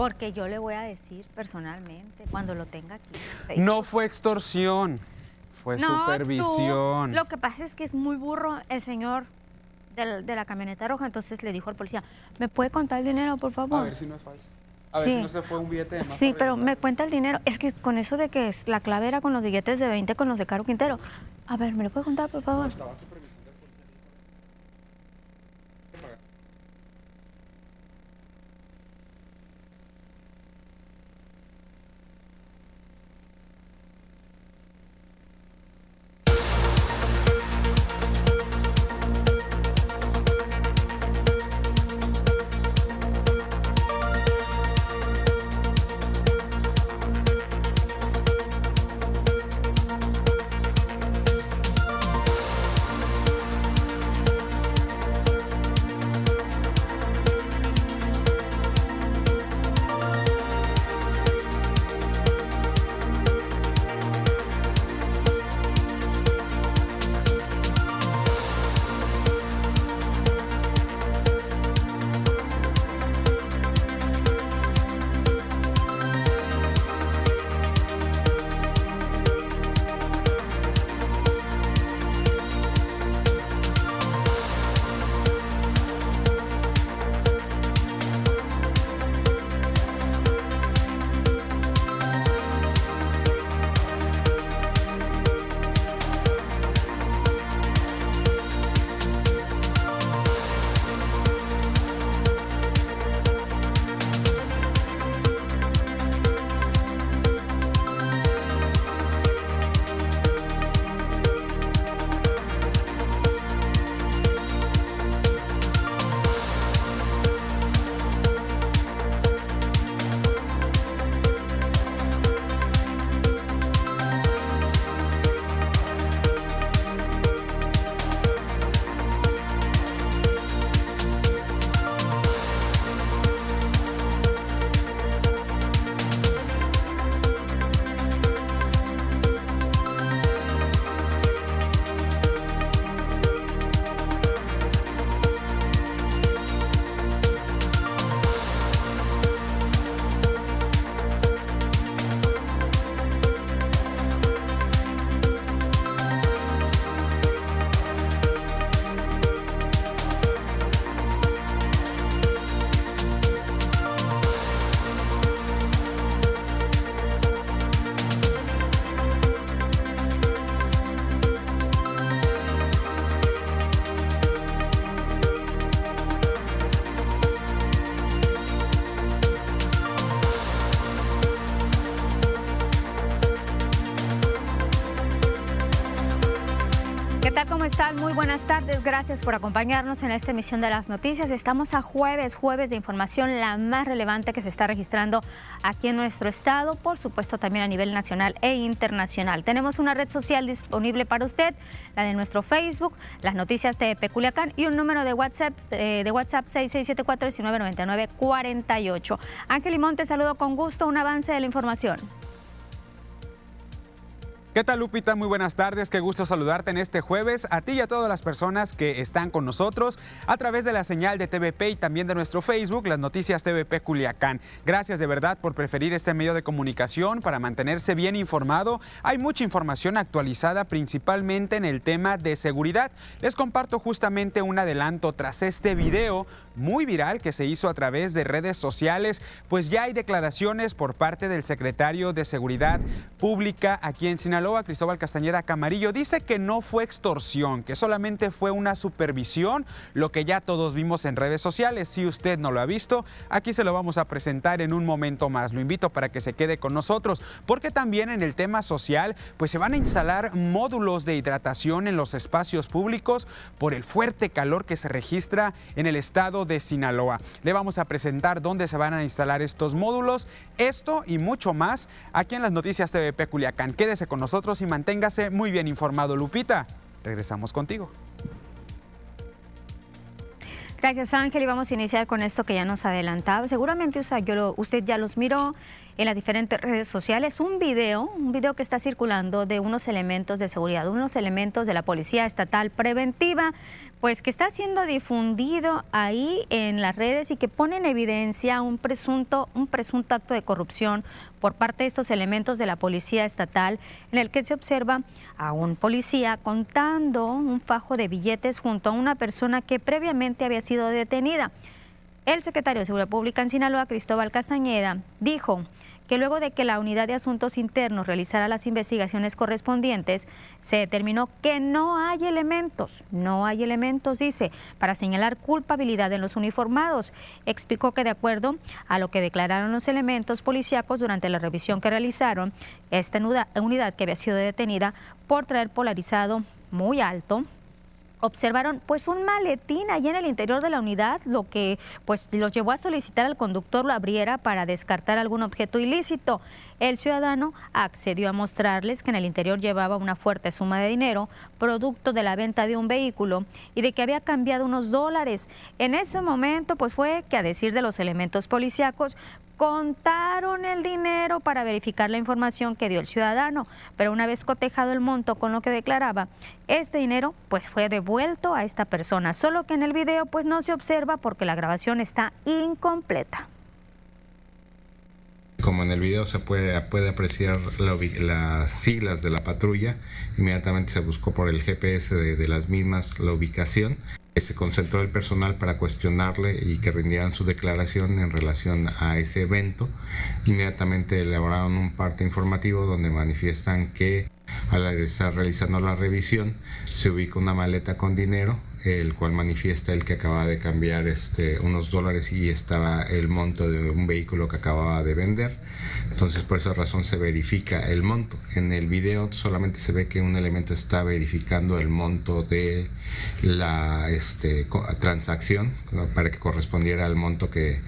Porque yo le voy a decir personalmente cuando lo tenga aquí. No fue extorsión, fue supervisión. lo que pasa es que es muy burro el señor de la, camioneta roja, entonces le dijo al policía, ¿me puede contar el dinero, por favor? A ver si no es falso. A ver si no se fue un billete de más. Sí, pero me cuenta el dinero. Es que con eso de que la clave era con los billetes de 20 con los de Caro Quintero. A ver, ¿me lo puede contar, por favor? Muy gracias por acompañarnos en esta emisión de las noticias. Estamos a jueves, jueves de información, la más relevante que se está registrando aquí en nuestro estado, por supuesto también a nivel nacional e internacional. Tenemos una red social disponible para usted, la de nuestro Facebook, las noticias de Peculiacán y un número de WhatsApp eh, de WhatsApp 6674-1999-48. Ángel Limón, te saludo con gusto, un avance de la información. ¿Qué tal Lupita? Muy buenas tardes, qué gusto saludarte en este jueves, a ti y a todas las personas que están con nosotros a través de la señal de TVP y también de nuestro Facebook, las noticias TVP Culiacán. Gracias de verdad por preferir este medio de comunicación para mantenerse bien informado. Hay mucha información actualizada principalmente en el tema de seguridad. Les comparto justamente un adelanto tras este video muy viral que se hizo a través de redes sociales, pues ya hay declaraciones por parte del secretario de Seguridad Pública aquí en Sinaloa, Cristóbal Castañeda Camarillo. Dice que no fue extorsión, que solamente fue una supervisión, lo que ya todos vimos en redes sociales. Si usted no lo ha visto, aquí se lo vamos a presentar en un momento más. Lo invito para que se quede con nosotros, porque también en el tema social, pues se van a instalar módulos de hidratación en los espacios públicos por el fuerte calor que se registra en el estado de Sinaloa. Le vamos a presentar dónde se van a instalar estos módulos, esto y mucho más aquí en las noticias TVP Culiacán. Quédese con nosotros y manténgase muy bien informado. Lupita, regresamos contigo. Gracias Ángel y vamos a iniciar con esto que ya nos adelantaba. Seguramente usted ya los miró en las diferentes redes sociales un video, un video que está circulando de unos elementos de seguridad, unos elementos de la Policía Estatal Preventiva, pues que está siendo difundido ahí en las redes y que pone en evidencia un presunto, un presunto acto de corrupción por parte de estos elementos de la Policía Estatal, en el que se observa a un policía contando un fajo de billetes junto a una persona que previamente había sido detenida. El secretario de Seguridad Pública en Sinaloa, Cristóbal Castañeda, dijo que luego de que la Unidad de Asuntos Internos realizara las investigaciones correspondientes, se determinó que no hay elementos, no hay elementos, dice, para señalar culpabilidad en los uniformados. Explicó que de acuerdo a lo que declararon los elementos policíacos durante la revisión que realizaron, esta unidad que había sido detenida por traer polarizado muy alto, observaron pues un maletín allí en el interior de la unidad, lo que pues los llevó a solicitar al conductor lo abriera para descartar algún objeto ilícito. El ciudadano accedió a mostrarles que en el interior llevaba una fuerte suma de dinero, producto de la venta de un vehículo y de que había cambiado unos dólares. En ese momento pues fue que a decir de los elementos policíacos contaron el dinero para verificar la información que dio el ciudadano, pero una vez cotejado el monto con lo que declaraba, este dinero pues fue devuelto a esta persona, solo que en el video pues no se observa porque la grabación está incompleta. Como en el video se puede, puede apreciar las siglas de la patrulla, inmediatamente se buscó por el GPS de las mismas la ubicación se concentró el personal para cuestionarle y que rindieran su declaración en relación a ese evento. Inmediatamente elaboraron un parte informativo donde manifiestan que al estar realizando la revisión se ubica una maleta con dinero el cual manifiesta el que acaba de cambiar este, unos dólares y estaba el monto de un vehículo que acababa de vender. Entonces por esa razón se verifica el monto. En el video solamente se ve que un elemento está verificando el monto de la este, transacción para que correspondiera al monto que,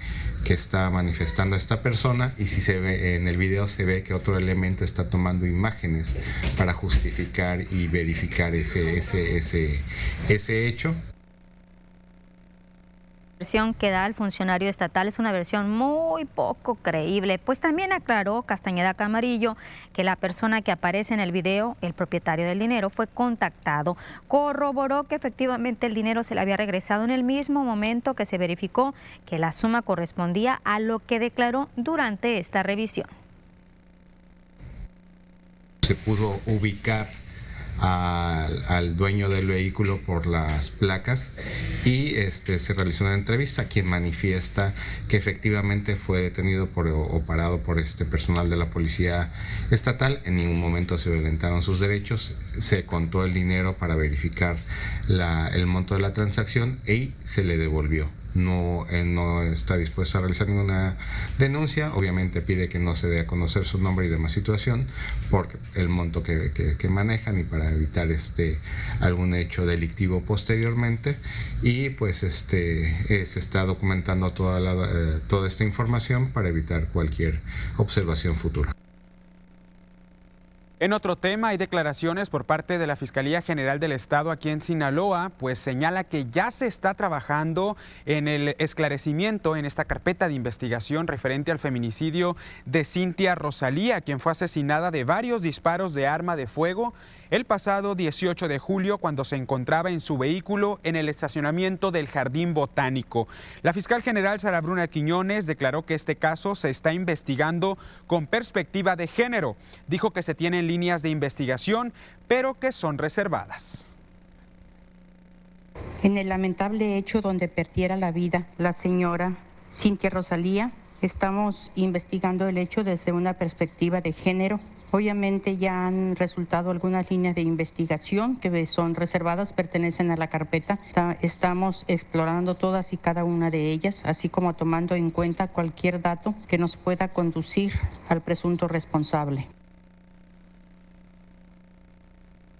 que está manifestando esta persona y si se ve en el video se ve que otro elemento está tomando imágenes para justificar y verificar ese, ese, ese, ese hecho versión que da el funcionario estatal es una versión muy poco creíble, pues también aclaró Castañeda Camarillo que la persona que aparece en el video, el propietario del dinero, fue contactado. Corroboró que efectivamente el dinero se le había regresado en el mismo momento que se verificó que la suma correspondía a lo que declaró durante esta revisión. Se pudo ubicar al dueño del vehículo por las placas y este, se realizó una entrevista quien manifiesta que efectivamente fue detenido por, o parado por este personal de la policía estatal. En ningún momento se violentaron sus derechos, se contó el dinero para verificar el monto de la transacción y se le devolvió no, no está dispuesto a realizar ninguna denuncia. Obviamente pide que no se dé a conocer su nombre y demás situación por el monto que, manejan y para evitar este algún hecho delictivo posteriormente. Y pues este eh, se está documentando toda, eh, toda esta información para evitar cualquier observación futura. En otro tema, hay declaraciones por parte de la Fiscalía General del Estado aquí en Sinaloa, pues señala que ya se está trabajando en el esclarecimiento en esta carpeta de investigación referente al feminicidio de Cintia Rosalía, quien fue asesinada de varios disparos de arma de fuego el pasado 18 de julio cuando se encontraba en su vehículo en el estacionamiento del Jardín Botánico. La fiscal general Sara Bruna Quiñones declaró que este caso se está investigando con perspectiva de género. Dijo que se tienen líneas de investigación, pero que son reservadas. En el lamentable hecho donde perdiera la vida la señora Cintia Rosalía, estamos investigando el hecho desde una perspectiva de género Obviamente ya han resultado algunas líneas de investigación que son reservadas, pertenecen a la carpeta. Estamos explorando todas y cada una de ellas, así como tomando en cuenta cualquier dato que nos pueda conducir al presunto responsable.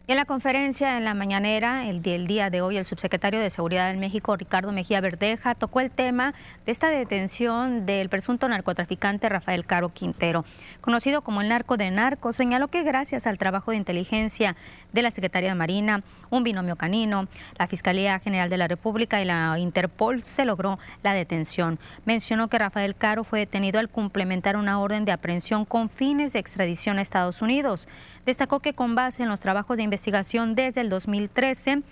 En la conferencia en la mañanera, el, día de hoy, el subsecretario de Seguridad en México, Ricardo Mejía Verdeja, tocó el tema de esta detención del presunto narcotraficante Rafael Caro Quintero. Conocido como el narco de narcos, señaló que gracias al trabajo de inteligencia de la Secretaría de Marina, un binomio canino, la Fiscalía General de la República y la Interpol se logró la detención. Mencionó que Rafael Caro fue detenido al complementar una orden de aprehensión con fines de extradición a Estados Unidos. Destacó que con base en los trabajos de investigación desde el 2013,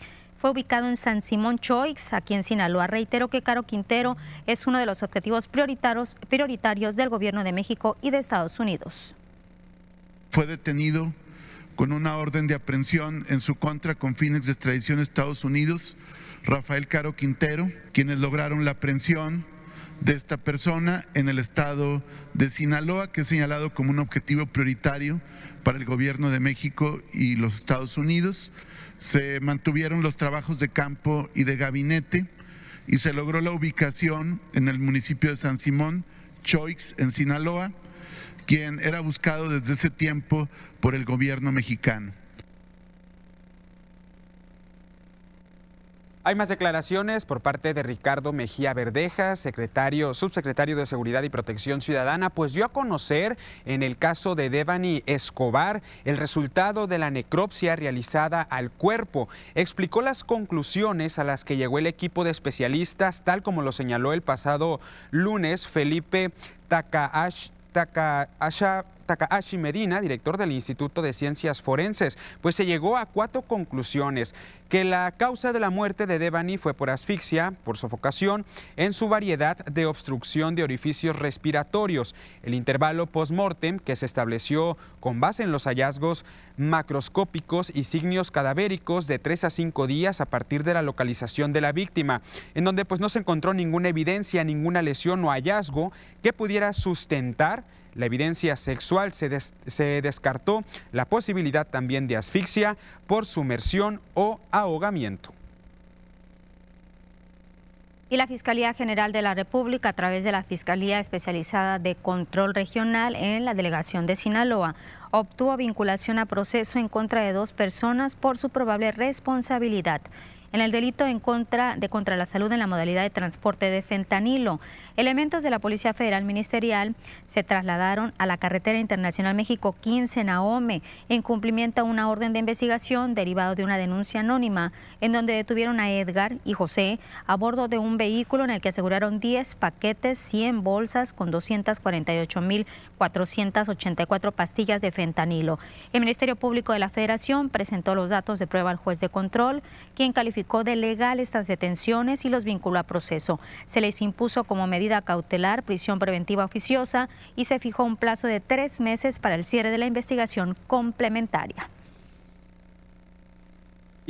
fue ubicado en San Simón Choix, aquí en Sinaloa. Reitero que Caro Quintero es uno de los objetivos prioritarios, prioritarios del gobierno de México y de Estados Unidos. Fue detenido con una orden de aprehensión en su contra con fines de extradición a Estados Unidos, Rafael Caro Quintero, quienes lograron la aprehensión de esta persona en el estado de Sinaloa, que es señalado como un objetivo prioritario para el gobierno de México y los Estados Unidos. Se mantuvieron los trabajos de campo y de gabinete y se logró la ubicación en el municipio de San Simón, Choix, en Sinaloa, quien era buscado desde ese tiempo por el gobierno mexicano. Hay más declaraciones por parte de Ricardo Mejía Verdeja, secretario, subsecretario de Seguridad y Protección Ciudadana, pues dio a conocer en el caso de Devani Escobar el resultado de la necropsia realizada al cuerpo. Explicó las conclusiones a las que llegó el equipo de especialistas, tal como lo señaló el pasado lunes Felipe Takahashi. Takahashi Medina, director del Instituto de Ciencias Forenses, pues se llegó a cuatro conclusiones que la causa de la muerte de Devani fue por asfixia, por sofocación, en su variedad de obstrucción de orificios respiratorios. El intervalo post-mortem que se estableció con base en los hallazgos macroscópicos y signos cadavéricos de 3 a 5 días a partir de la localización de la víctima, en donde pues no se encontró ninguna evidencia, ninguna lesión o hallazgo que pudiera sustentar la evidencia sexual, se, se, descartó la posibilidad también de asfixia por sumersión o ahogamiento. Y la Fiscalía General de la República, a través de la Fiscalía Especializada de Control Regional en la Delegación de Sinaloa, obtuvo vinculación a proceso en contra de dos personas por su probable responsabilidad en el delito en contra de contra la salud en la modalidad de transporte de fentanilo. Elementos de la Policía Federal Ministerial se trasladaron a la carretera internacional México 15 Naome en cumplimiento a una orden de investigación derivado de una denuncia anónima en donde detuvieron a Edgar y José a bordo de un vehículo en el que aseguraron 10 paquetes, 100 bolsas con 248.484 pastillas de fentanilo. El Ministerio Público de la Federación presentó los datos de prueba al juez de control, quien calificó de legal estas detenciones y los vinculó a proceso. Se les impuso como medida cautelar prisión preventiva oficiosa y se fijó un plazo de tres meses para el cierre de la investigación complementaria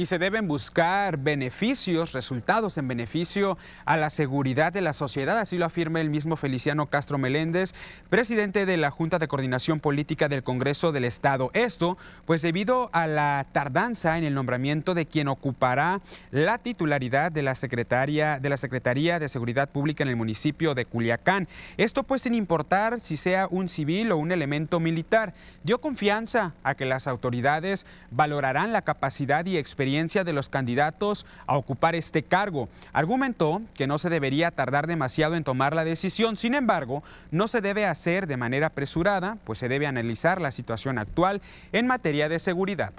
y se deben buscar beneficios, resultados en beneficio a la seguridad de la sociedad, así lo afirma el mismo Feliciano Castro Meléndez, presidente de la Junta de Coordinación Política del Congreso del Estado. Esto, pues debido a la tardanza en el nombramiento de quien ocupará la titularidad de la Secretaría de la Secretaría de Seguridad Pública en el municipio de Culiacán. Esto pues sin importar si sea un civil o un elemento militar, dio confianza a que las autoridades valorarán la capacidad y experiencia experiencia de los candidatos a ocupar este cargo. Argumentó que no se debería tardar demasiado en tomar la decisión, sin embargo, no se debe hacer de manera apresurada, pues se debe analizar la situación actual en materia de seguridad.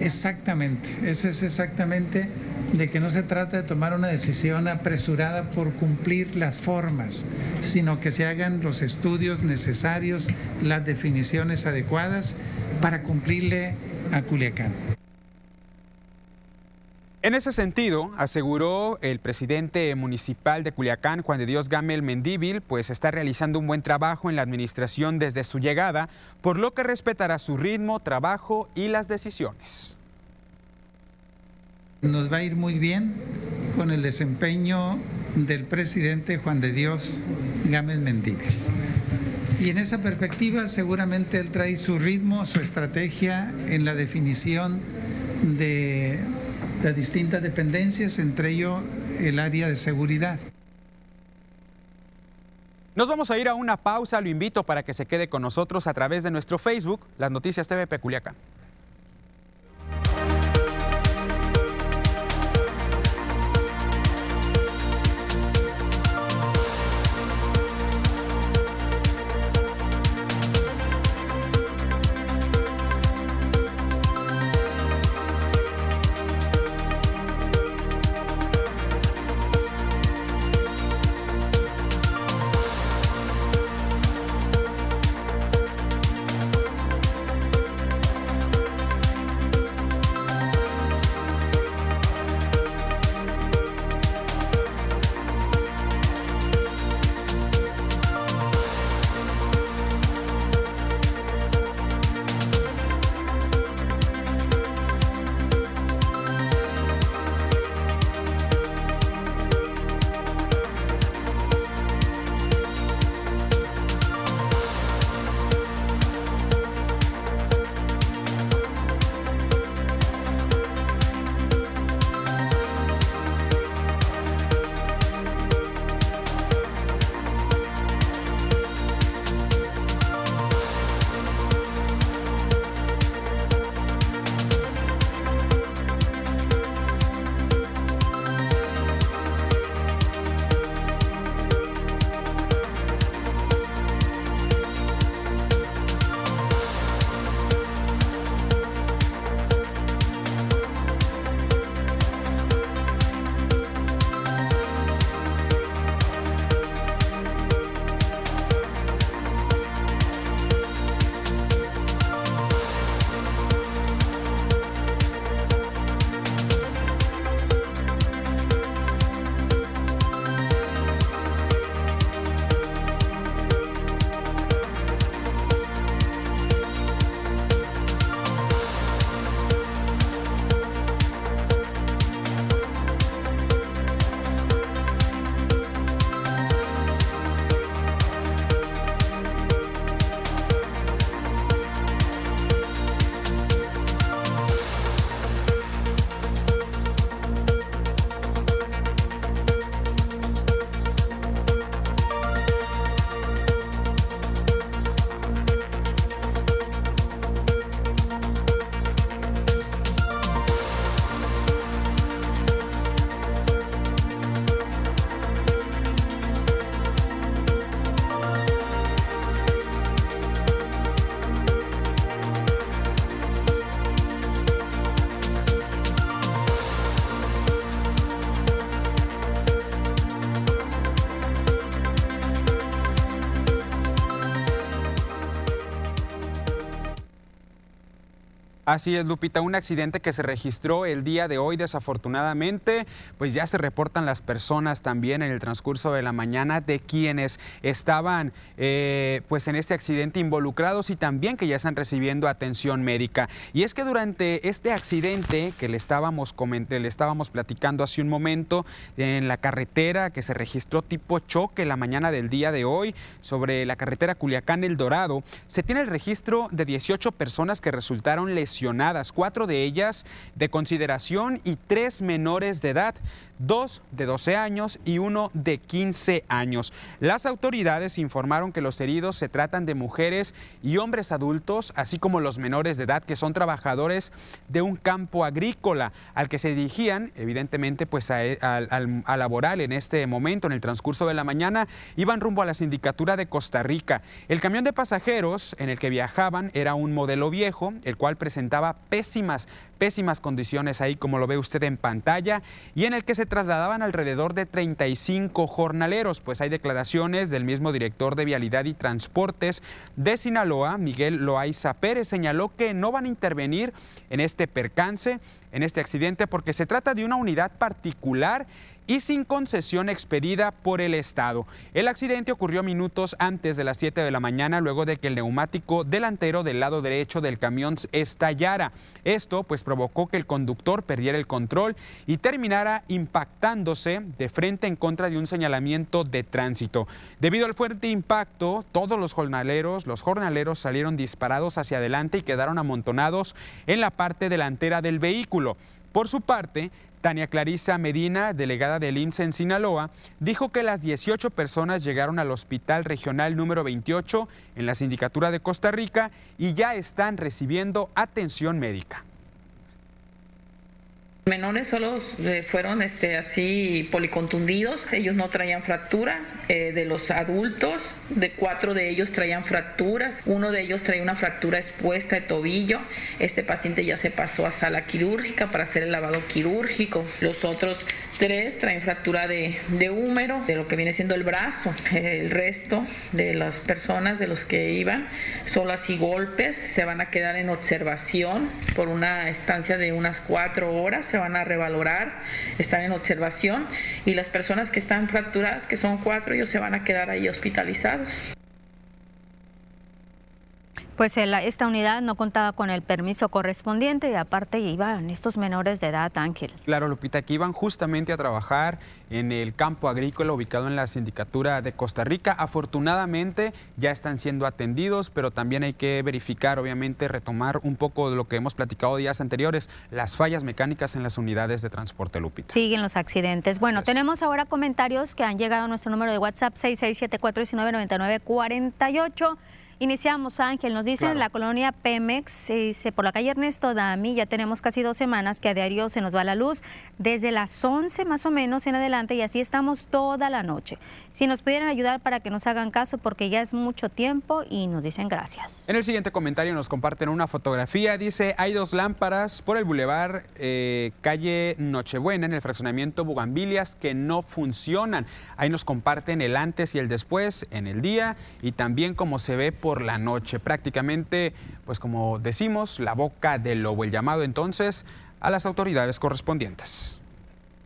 Exactamente, eso es exactamente de que no se trata de tomar una decisión apresurada por cumplir las formas, sino que se hagan los estudios necesarios, las definiciones adecuadas para cumplirle a Culiacán. En ese sentido, aseguró el presidente municipal de Culiacán, Juan de Dios Gamel Mendíbil, pues está realizando un buen trabajo en la administración desde su llegada, por lo que respetará su ritmo, trabajo y las decisiones. Nos va a ir muy bien con el desempeño del presidente Juan de Dios Gámez Mendíbil. Y en esa perspectiva seguramente él trae su ritmo, su estrategia en la definición de las distintas dependencias, entre ello el área de seguridad. Nos vamos a ir a una pausa, lo invito para que se quede con nosotros a través de nuestro Facebook, Las Noticias TV Peculiacán. Así es, Lupita, un accidente que se registró el día de hoy, desafortunadamente, pues ya se reportan las personas también en el transcurso de la mañana de quienes estaban eh, pues en este accidente involucrados y también que ya están recibiendo atención médica. Y es que durante este accidente que le estábamos, le estábamos platicando hace un momento en la carretera que se registró tipo choque la mañana del día de hoy sobre la carretera Culiacán-El Dorado, se tiene el registro de 18 personas que resultaron lesionadas cuatro de ellas de consideración y tres menores de edad dos de 12 años y uno de 15 años. Las autoridades informaron que los heridos se tratan de mujeres y hombres adultos, así como los menores de edad que son trabajadores de un campo agrícola al que se dirigían, evidentemente, pues a, a laboral en este momento, en el transcurso de la mañana, iban rumbo a la sindicatura de Costa Rica. El camión de pasajeros en el que viajaban era un modelo viejo, el cual presentaba pésimas, pésimas condiciones ahí, como lo ve usted en pantalla, y en el que se trasladaban alrededor de 35 jornaleros, pues hay declaraciones del mismo director de Vialidad y Transportes de Sinaloa, Miguel Loaiza Pérez, señaló que no van a intervenir en este percance, en este accidente, porque se trata de una unidad particular y sin concesión expedida por el Estado. El accidente ocurrió minutos antes de las 7 de la mañana luego de que el neumático delantero del lado derecho del camión estallara. Esto pues provocó que el conductor perdiera el control y terminara impactándose de frente en contra de un señalamiento de tránsito. Debido al fuerte impacto, todos los jornaleros, los jornaleros salieron disparados hacia adelante y quedaron amontonados en la parte delantera del vehículo. Por su parte, Tania Clarisa Medina, delegada del IMSS en Sinaloa, dijo que las 18 personas llegaron al Hospital Regional número 28 en la Sindicatura de Costa Rica y ya están recibiendo atención médica menores solo eh, fueron este, así policontundidos, ellos no traían fractura, eh, de los adultos, de cuatro de ellos traían fracturas, uno de ellos traía una fractura expuesta de tobillo, este paciente ya se pasó a sala quirúrgica para hacer el lavado quirúrgico, los otros tres traen fractura de, de húmero, de lo que viene siendo el brazo, el resto de las personas de los que iban, solo así golpes, se van a quedar en observación por una estancia de unas cuatro horas, van a revalorar, están en observación y las personas que están fracturadas, que son cuatro, ellos se van a quedar ahí hospitalizados pues esta unidad no contaba con el permiso correspondiente y aparte iban estos menores de edad, Ángel. Claro, Lupita, que iban justamente a trabajar en el campo agrícola ubicado en la sindicatura de Costa Rica. Afortunadamente ya están siendo atendidos, pero también hay que verificar, obviamente, retomar un poco de lo que hemos platicado días anteriores, las fallas mecánicas en las unidades de transporte, Lupita. Siguen los accidentes. Bueno, tenemos ahora comentarios que han llegado a nuestro número de WhatsApp 6674199948. Iniciamos, Ángel, nos dice la colonia Pemex, dice, por la calle Ernesto Dami, ya tenemos casi dos semanas que a diario se nos va la luz, desde las 11 más o menos en adelante y así estamos toda la noche. Si nos pudieran ayudar para que nos hagan caso porque ya es mucho tiempo y nos dicen gracias. En el siguiente comentario nos comparten una fotografía, dice, hay dos lámparas por el bulevar eh, calle Nochebuena en el fraccionamiento Bugambilias que no funcionan. Ahí nos comparten el antes y el después en el día y también cómo se ve por por la noche. Prácticamente, pues como decimos, la boca del lobo. El llamado entonces a las autoridades correspondientes.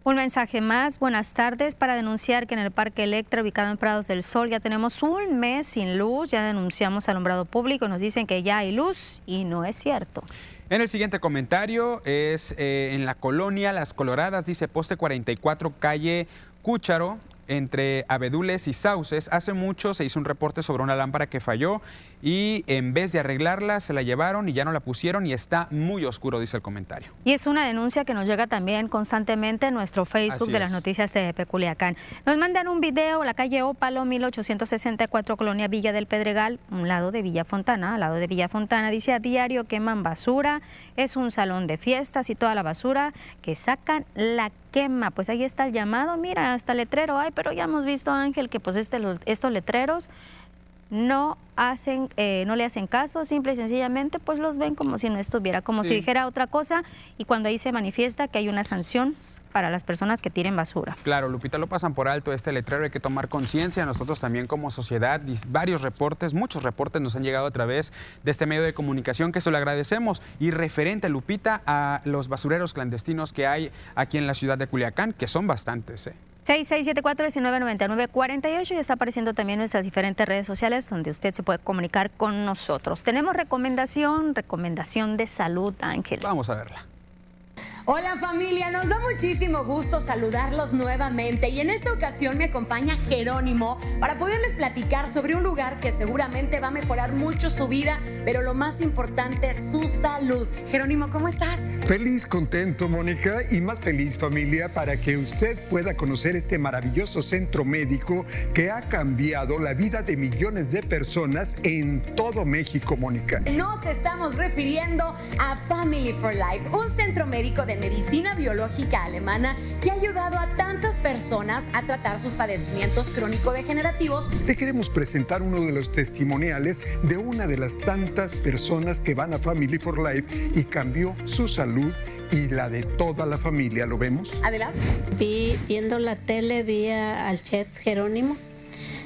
Un mensaje más, buenas tardes, para denunciar que en el Parque Electra, ubicado en Prados del Sol, ya tenemos un mes sin luz, ya denunciamos alumbrado público, nos dicen que ya hay luz y no es cierto. En el siguiente comentario es eh, en la colonia Las Coloradas, dice poste 44, calle Cúcharo, entre abedules y sauces. Hace mucho se hizo un reporte sobre una lámpara que falló y en vez de arreglarla se la llevaron y ya no la pusieron y está muy oscuro, dice el comentario. Y es una denuncia que nos llega también constantemente en nuestro Facebook de las noticias de Peculiacán. Nos mandan un video, la calle Ópalo, 1864, Colonia Villa del Pedregal, un lado de Villa Fontana, al lado de Villa Fontana, dice a diario queman basura, es un salón de fiestas y toda la basura que sacan la quema. Pues ahí está el llamado, mira, hasta letrero hay, pero ya hemos visto, Ángel, que pues este, estos letreros no hacen, eh, no le hacen caso, simple y sencillamente pues los ven como si no estuviera, como si dijera otra cosa y cuando ahí se manifiesta que hay una sanción para las personas que tiren basura. Claro, Lupita, lo pasan por alto este letrero, hay que tomar conciencia. Nosotros también como sociedad, varios reportes, muchos reportes nos han llegado a través de este medio de comunicación que se lo agradecemos. Y referente, Lupita, a los basureros clandestinos que hay aquí en la ciudad de Culiacán, que son bastantes. ¿eh? 6674-1999-48 y está apareciendo también nuestras diferentes redes sociales donde usted se puede comunicar con nosotros. Tenemos recomendación, recomendación de salud, Ángel. Vamos a verla. Hola familia, nos da muchísimo gusto saludarlos nuevamente y en esta ocasión me acompaña Jerónimo para poderles platicar sobre un lugar que seguramente va a mejorar mucho su vida, pero lo más importante es su salud. Jerónimo, ¿cómo estás? Feliz, contento, Mónica, y más feliz familia para que usted pueda conocer este maravilloso centro médico que ha cambiado la vida de millones de personas en todo México, Mónica. Nos estamos refiriendo a Family for Life, un centro médico de medicina biológica alemana que ha ayudado a tantas personas a tratar sus padecimientos crónico-degenerativos. Le queremos presentar uno de los testimoniales de una de las tantas personas que van a Family for Life y cambió su salud y la de toda la familia. ¿Lo vemos? Adelante. Vi, viendo la tele, vi al chef Jerónimo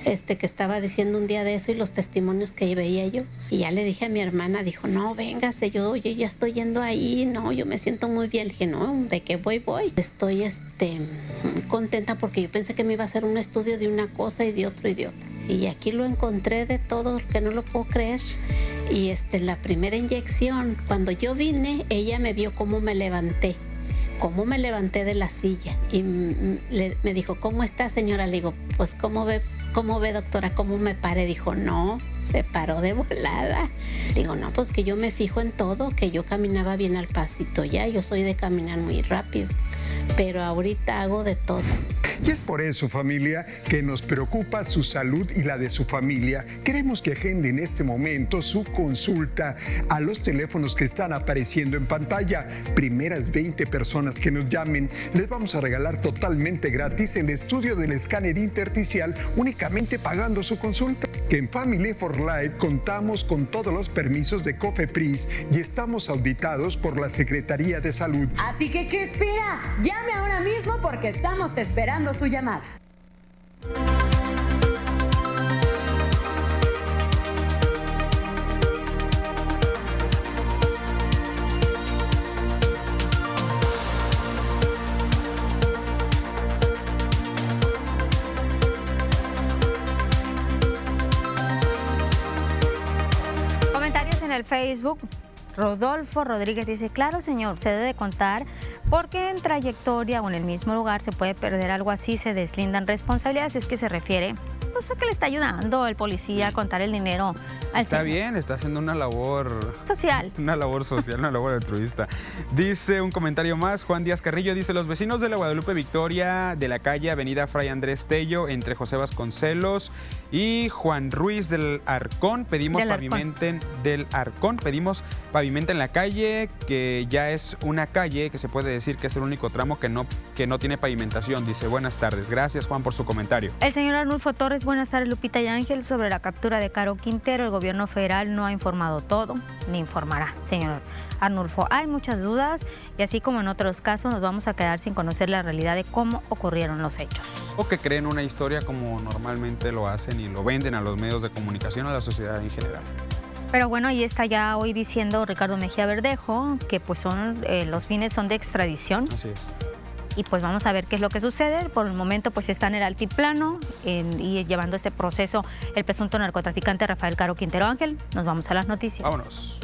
este, que estaba diciendo un día de eso y los testimonios que veía yo. Y ya le dije a mi hermana, dijo, no, véngase, yo, yo ya estoy yendo ahí, no, yo me siento muy bien. Le dije, no, ¿de qué voy, voy? Estoy este, contenta porque yo pensé que me iba a hacer un estudio de una cosa y de otro y de otra. Y aquí lo encontré de todo, que no lo puedo creer. Y este, la primera inyección, cuando yo vine, ella me vio cómo me levanté cómo me levanté de la silla y me dijo, ¿cómo está señora? Le digo, pues ¿cómo ve ¿Cómo ve, doctora? ¿Cómo me pare? Dijo, no, se paró de volada. Digo, no, pues que yo me fijo en todo, que yo caminaba bien al pasito ya, yo soy de caminar muy rápido pero ahorita hago de todo. Y es por eso, familia, que nos preocupa su salud y la de su familia. Queremos que agende en este momento su consulta a los teléfonos que están apareciendo en pantalla. Primeras 20 personas que nos llamen, les vamos a regalar totalmente gratis el estudio del escáner intersticial únicamente pagando su consulta. Que en Family for Life contamos con todos los permisos de COFEPRIS y estamos auditados por la Secretaría de Salud. Así que, ¿qué espera? Llame ahora mismo porque estamos esperando su llamada. Comentarios en el Facebook. Rodolfo Rodríguez dice, claro señor, se debe contar porque en trayectoria o en el mismo lugar se puede perder algo así, se deslindan responsabilidades, es que se refiere o sea que le está ayudando el policía a contar el dinero. está bien, está haciendo una labor social. Una labor social, una labor altruista. Dice un comentario más, Juan Díaz Carrillo dice, los vecinos de la Guadalupe Victoria de la calle Avenida Fray Andrés Tello entre José Vasconcelos y Juan Ruiz del Arcón pedimos pavimenten del Arcón, pedimos pavimenten la calle que ya es una calle que se puede decir que es el único tramo que no que no tiene pavimentación. Dice, "Buenas tardes. Gracias, Juan, por su comentario." El señor Arnulfo Torres buenas tardes Lupita y Ángel. Sobre la captura de Caro Quintero, el gobierno federal no ha informado todo, ni informará, señor Arnulfo. Hay muchas dudas y así como en otros casos nos vamos a quedar sin conocer la realidad de cómo ocurrieron los hechos. O que creen una historia como normalmente lo hacen y lo venden a los medios de comunicación, a la sociedad en general. Pero bueno, ahí está ya hoy diciendo Ricardo Mejía Verdejo que pues son eh, los fines son de extradición. Así es y pues vamos a ver qué es lo que sucede. Por el momento pues está en el altiplano y llevando este proceso el presunto narcotraficante Rafael Caro Quintero Ángel. Nos vamos a las noticias. Vámonos.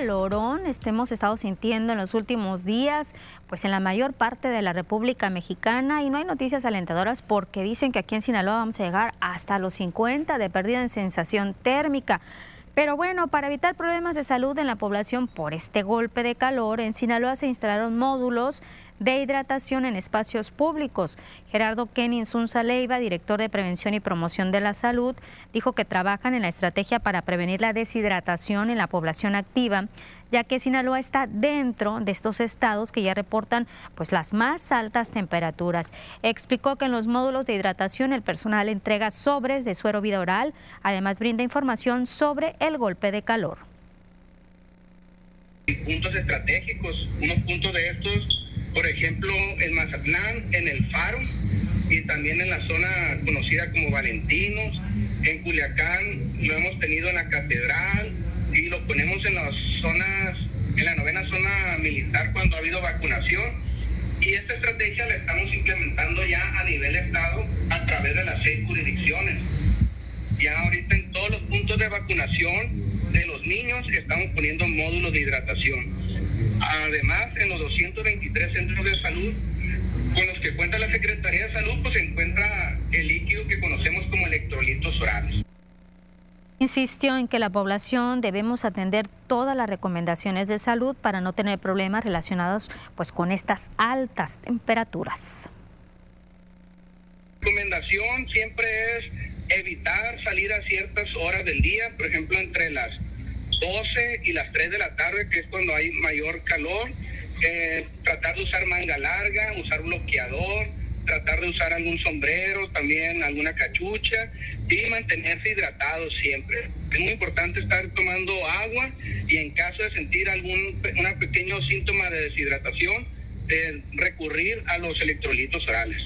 Calorón hemos estado sintiendo en los últimos días, pues en la mayor parte de la República Mexicana y no hay noticias alentadoras porque dicen que aquí en Sinaloa vamos a llegar hasta los 50 de pérdida en sensación térmica. Pero bueno, para evitar problemas de salud en la población por este golpe de calor, en Sinaloa se instalaron módulos de hidratación en espacios públicos. Gerardo Kenin Zunza Leiva, director de Prevención y Promoción de la Salud, dijo que trabajan en la estrategia para prevenir la deshidratación en la población activa, ya que Sinaloa está dentro de estos estados que ya reportan pues las más altas temperaturas. Explicó que en los módulos de hidratación el personal entrega sobres de suero vida oral, además brinda información sobre el golpe de calor. Puntos estratégicos, unos puntos de estos por ejemplo, en Mazatlán, en el Faro y también en la zona conocida como Valentinos. En Culiacán lo hemos tenido en la Catedral y lo ponemos en las zonas, en la novena zona militar cuando ha habido vacunación. Y esta estrategia la estamos implementando ya a nivel Estado a través de las seis jurisdicciones. Ya ahorita en todos los puntos de vacunación de los niños estamos poniendo módulos de hidratación. Además, en los 223 centros de salud con los que cuenta la Secretaría de Salud, pues se encuentra el líquido que conocemos como electrolitos orales. Insistió en que la población debemos atender todas las recomendaciones de salud para no tener problemas relacionados pues con estas altas temperaturas. La recomendación siempre es evitar salir a ciertas horas del día, por ejemplo entre las 12 y las 3 de la tarde, que es cuando hay mayor calor. Eh, tratar de usar manga larga, usar bloqueador, tratar de usar algún sombrero, también alguna cachucha y mantenerse hidratado siempre. Es muy importante estar tomando agua y en caso de sentir algún una pequeño síntoma de deshidratación, de recurrir a los electrolitos orales.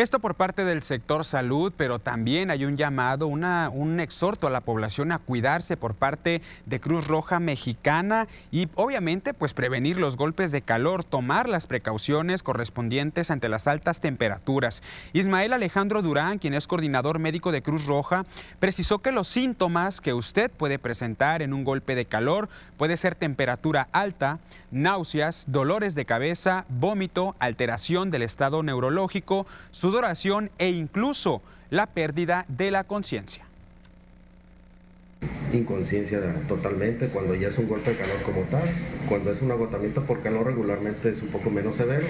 Esto por parte del sector salud, pero también hay un llamado, una, un exhorto a la población a cuidarse por parte de Cruz Roja Mexicana y obviamente pues prevenir los golpes de calor, tomar las precauciones correspondientes ante las altas temperaturas. Ismael Alejandro Durán, quien es coordinador médico de Cruz Roja, precisó que los síntomas que usted puede presentar en un golpe de calor puede ser temperatura alta, náuseas, dolores de cabeza, vómito, alteración del estado neurológico, sudoración e incluso la pérdida de la conciencia. Inconsciencia totalmente cuando ya es un golpe de calor como tal, cuando es un agotamiento por calor regularmente es un poco menos severo,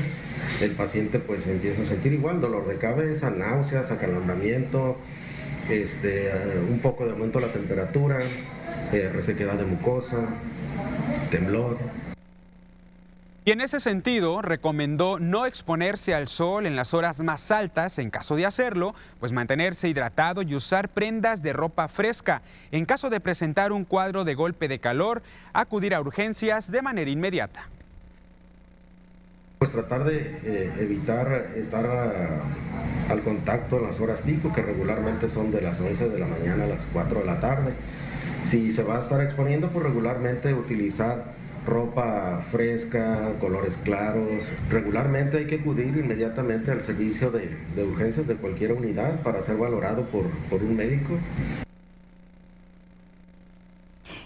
el paciente pues empieza a sentir igual dolor de cabeza, náuseas, acalambramiento, este, un poco de aumento de la temperatura, eh, resequedad de mucosa, temblor. Y en ese sentido, recomendó no exponerse al sol en las horas más altas, en caso de hacerlo, pues mantenerse hidratado y usar prendas de ropa fresca. En caso de presentar un cuadro de golpe de calor, acudir a urgencias de manera inmediata. Pues tratar de eh, evitar estar al contacto en las horas pico, que regularmente son de las 11 de la mañana a las 4 de la tarde. Si se va a estar exponiendo, pues regularmente utilizar ropa fresca, colores claros. Regularmente hay que acudir inmediatamente al servicio de, urgencias de cualquier unidad para ser valorado por, por un médico.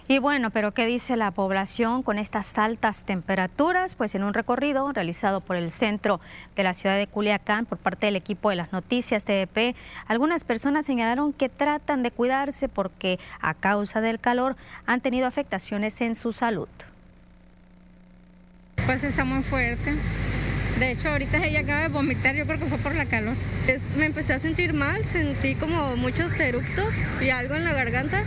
Y bueno, pero ¿qué dice la población con estas altas temperaturas? Pues en un recorrido realizado por el centro de la ciudad de Culiacán por parte del equipo de las noticias TDP, algunas personas señalaron que tratan de cuidarse porque a causa del calor han tenido afectaciones en su salud. Pues está muy fuerte. De hecho, ahorita ella acaba de vomitar, yo creo que fue por la calor. me empecé a sentir mal, sentí como muchos eructos y algo en la garganta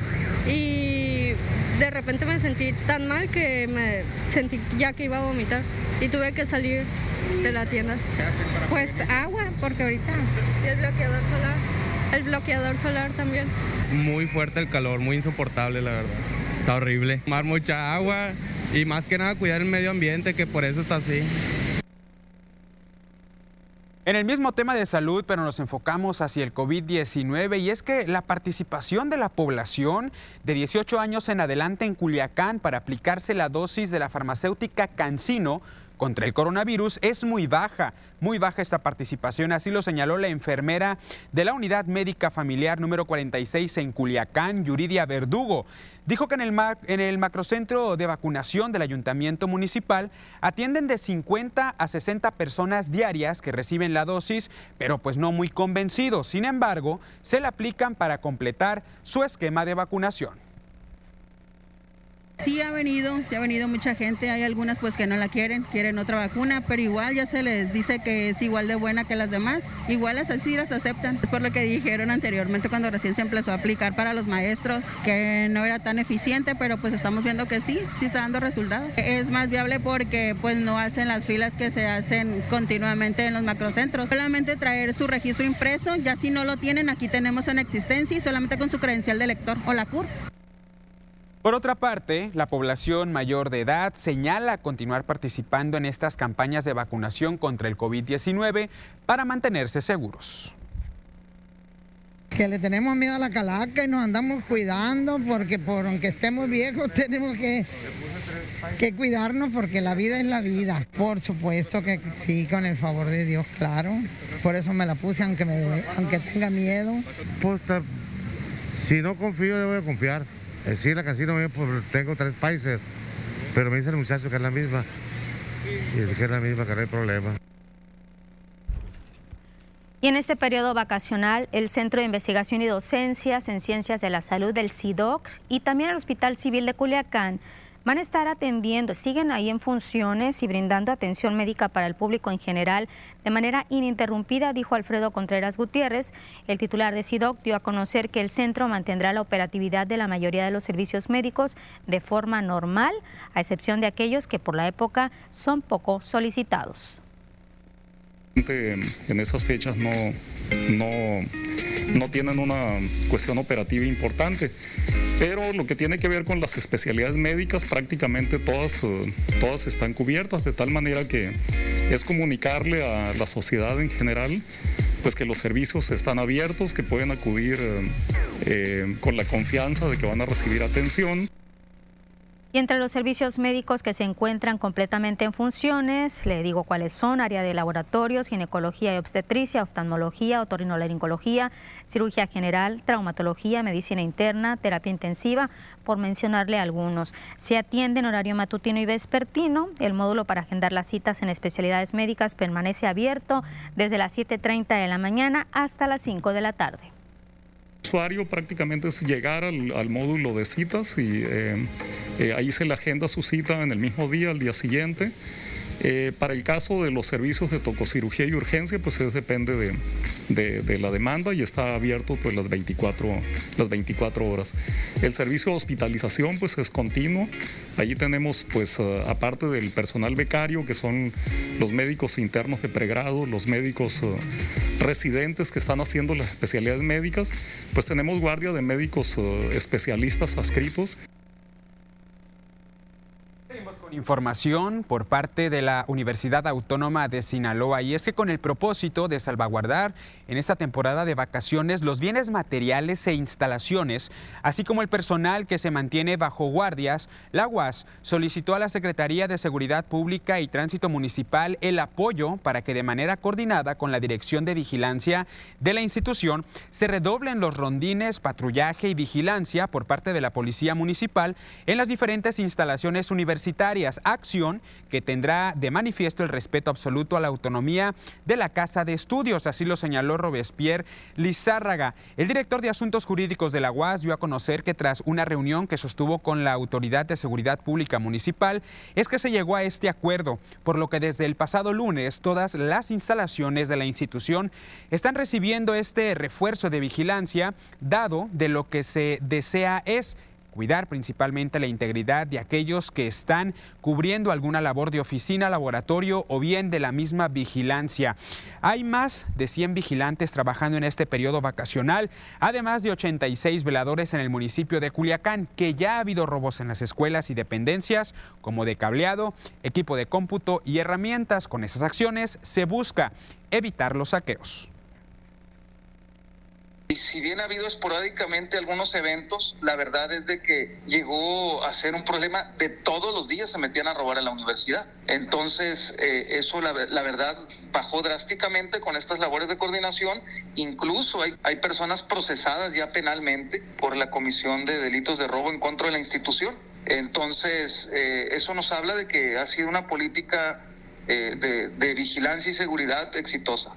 y de repente me sentí tan mal que me sentí ya que iba a vomitar y tuve que salir de la tienda. Pues agua, porque ahorita. Y el bloqueador solar. El bloqueador solar también. Muy fuerte el calor, muy insoportable la verdad. Está horrible. Tomar mucha agua, y más que nada cuidar el medio ambiente, que por eso está así. En el mismo tema de salud, pero nos enfocamos hacia el COVID-19 y es que la participación de la población de 18 años en adelante en Culiacán para aplicarse la dosis de la farmacéutica Cancino contra el coronavirus es muy baja, muy baja esta participación, así lo señaló la enfermera de la Unidad Médica Familiar número 46 en Culiacán, Yuridia Verdugo. Dijo que en el, en el macrocentro de vacunación del ayuntamiento municipal atienden de 50 a 60 personas diarias que reciben la dosis, pero pues no muy convencidos. Sin embargo, se la aplican para completar su esquema de vacunación. Sí ha venido, sí ha venido mucha gente, hay algunas pues que no la quieren, quieren otra vacuna, pero igual ya se les dice que es igual de buena que las demás, igual así las aceptan. Es por lo que dijeron anteriormente cuando recién se empezó a aplicar para los maestros, que no era tan eficiente, pero pues estamos viendo que sí, sí está dando resultados. Es más viable porque pues no hacen las filas que se hacen continuamente en los macrocentros. Solamente traer su registro impreso, ya si no lo tienen, aquí tenemos en existencia y solamente con su credencial de lector o la CUR. Por otra parte, la población mayor de edad señala continuar participando en estas campañas de vacunación contra el COVID-19 para mantenerse seguros. Que le tenemos miedo a la calaca y nos andamos cuidando porque por aunque estemos viejos tenemos que, que cuidarnos porque la vida es la vida. Por supuesto que sí, con el favor de Dios, claro. Por eso me la puse aunque, me, aunque tenga miedo. Pues, si no confío, debo confiar. Eh, sí, la casino pues, tengo tres países, pero me dice el muchacho que es la misma. Y que es la misma, que no hay problema. Y en este periodo vacacional, el Centro de Investigación y Docencias en Ciencias de la Salud del CIDOC y también el Hospital Civil de Culiacán van a estar atendiendo, siguen ahí en funciones y brindando atención médica para el público en general de manera ininterrumpida, dijo Alfredo Contreras Gutiérrez. El titular de SIDOC dio a conocer que el centro mantendrá la operatividad de la mayoría de los servicios médicos de forma normal, a excepción de aquellos que por la época son poco solicitados. En esas fechas no, no, no tienen una cuestión operativa importante, pero lo que tiene que ver con las especialidades médicas prácticamente todas, eh, todas están cubiertas, de tal manera que es comunicarle a la sociedad en general pues que los servicios están abiertos, que pueden acudir eh, eh, con la confianza de que van a recibir atención. Y entre los servicios médicos que se encuentran completamente en funciones, le digo cuáles son, área de laboratorios, ginecología y obstetricia, oftalmología, otorrinolaringología, cirugía general, traumatología, medicina interna, terapia intensiva, por mencionarle algunos. Se atiende en horario matutino y vespertino. El módulo para agendar las citas en especialidades médicas permanece abierto desde las 7.30 de la mañana hasta las 5 de la tarde usuario prácticamente es llegar al, módulo de citas y eh, eh, ahí se le agenda su cita en el mismo día, al día siguiente. Eh, para el caso de los servicios de tococirugía y urgencia, pues eso depende de, la demanda y está abierto pues las 24, las 24 horas. El servicio de hospitalización pues es continuo. Allí tenemos pues eh, aparte del personal becario que son los médicos internos de pregrado, los médicos eh, residentes que están haciendo las especialidades médicas, pues tenemos guardia de médicos especialistas adscritos información por parte de la Universidad Autónoma de Sinaloa. Y es que con el propósito de salvaguardar en esta temporada de vacaciones los bienes materiales e instalaciones, así como el personal que se mantiene bajo guardias, la UAS solicitó a la Secretaría de Seguridad Pública y Tránsito Municipal el apoyo para que de manera coordinada con la Dirección de Vigilancia de la institución se redoblen los rondines, patrullaje y vigilancia por parte de la Policía Municipal en las diferentes instalaciones universitarias acción que tendrá de manifiesto el respeto absoluto a la autonomía de la Casa de Estudios, así lo señaló Robespierre Lizárraga. El director de Asuntos Jurídicos de la UAS dio a conocer que tras una reunión que sostuvo con la Autoridad de Seguridad Pública Municipal, es que se llegó a este acuerdo, por lo que desde el pasado lunes todas las instalaciones de la institución están recibiendo este refuerzo de vigilancia, dado de lo que se desea es cuidar principalmente la integridad de aquellos que están cubriendo alguna labor de oficina, laboratorio o bien de la misma vigilancia. Hay más de 100 vigilantes trabajando en este periodo vacacional, además de 86 veladores en el municipio de Culiacán, que ya ha habido robos en las escuelas y dependencias, como de cableado, equipo de cómputo y herramientas. Con esas acciones se busca evitar los saqueos. Y si bien ha habido esporádicamente algunos eventos, la verdad es de que llegó a ser un problema de todos los días se metían a robar en la universidad. Entonces, eh, eso la, verdad bajó drásticamente con estas labores de coordinación. Incluso hay, hay personas procesadas ya penalmente por la comisión de delitos de robo en contra de la institución. Entonces, eh, eso nos habla de que ha sido una política eh, de vigilancia y seguridad exitosa.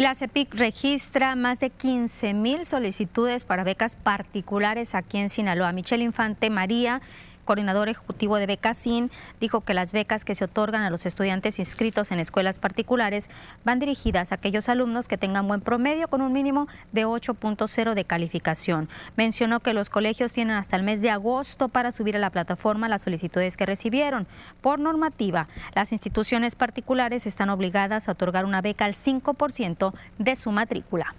Y la CEPIC registra más de 15 mil solicitudes para becas particulares aquí en Sinaloa. Michelle Infante María coordinador ejecutivo de Becasín, dijo que las becas que se otorgan a los estudiantes inscritos en escuelas particulares van dirigidas a aquellos alumnos que tengan buen promedio con un mínimo de 8.0 de calificación. Mencionó que los colegios tienen hasta el mes de agosto para subir a la plataforma las solicitudes que recibieron. Por normativa, las instituciones particulares están obligadas a otorgar una beca al 5% de su matrícula.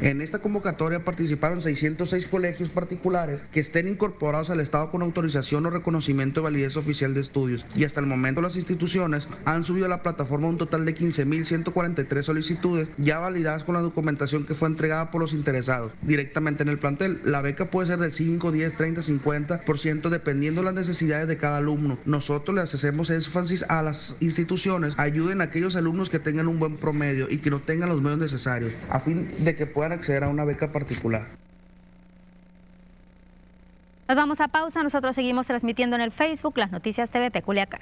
En esta convocatoria participaron 606 colegios particulares que estén incorporados al Estado con autorización o reconocimiento de validez oficial de estudios. Y hasta el momento las instituciones han subido a la plataforma un total de 15.143 solicitudes ya validadas con la documentación que fue entregada por los interesados directamente en el plantel. La beca puede ser del 5, 10, 30, 50% dependiendo de las necesidades de cada alumno. Nosotros le hacemos énfasis a las instituciones, ayuden a aquellos alumnos que tengan un buen promedio y que no tengan los medios necesarios a fin de que puedan acceder a una beca particular. Nos vamos a pausa, nosotros seguimos transmitiendo en el Facebook las noticias TV Peculiacán.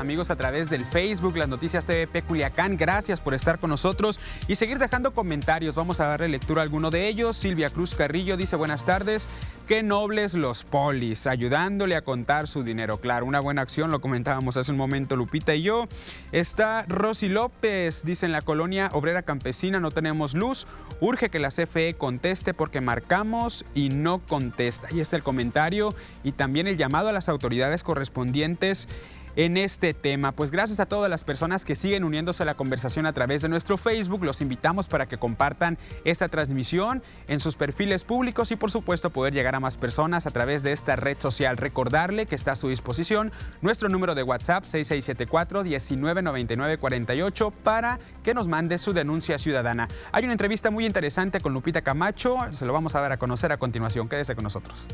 Amigos a través del Facebook, las noticias TVP Culiacán. Gracias por estar con nosotros y seguir dejando comentarios. Vamos a darle lectura a alguno de ellos. Silvia Cruz Carrillo dice buenas tardes. Qué nobles los polis, ayudándole a contar su dinero. Claro, una buena acción, lo comentábamos hace un momento Lupita y yo. Está Rosy López, dice en la colonia obrera campesina no tenemos luz. Urge que la CFE conteste porque marcamos y no contesta. Ahí está el comentario y también el llamado a las autoridades correspondientes en este tema. Pues gracias a todas las personas que siguen uniéndose a la conversación a través de nuestro Facebook. Los invitamos para que compartan esta transmisión en sus perfiles públicos y por supuesto poder llegar a más personas a través de esta red social. Recordarle que está a su disposición nuestro número de WhatsApp 6674 199948 para que nos mande su denuncia ciudadana. Hay una entrevista muy interesante con Lupita Camacho, se lo vamos a dar a conocer a continuación. Quédese con nosotros.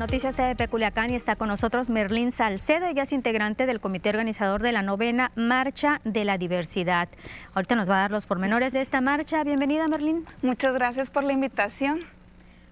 Noticias de Peculiacán y está con nosotros Merlín Salcedo, ella es integrante del comité organizador de la novena Marcha de la Diversidad. Ahorita nos va a dar los pormenores de esta marcha. Bienvenida, Merlín. Muchas gracias por la invitación.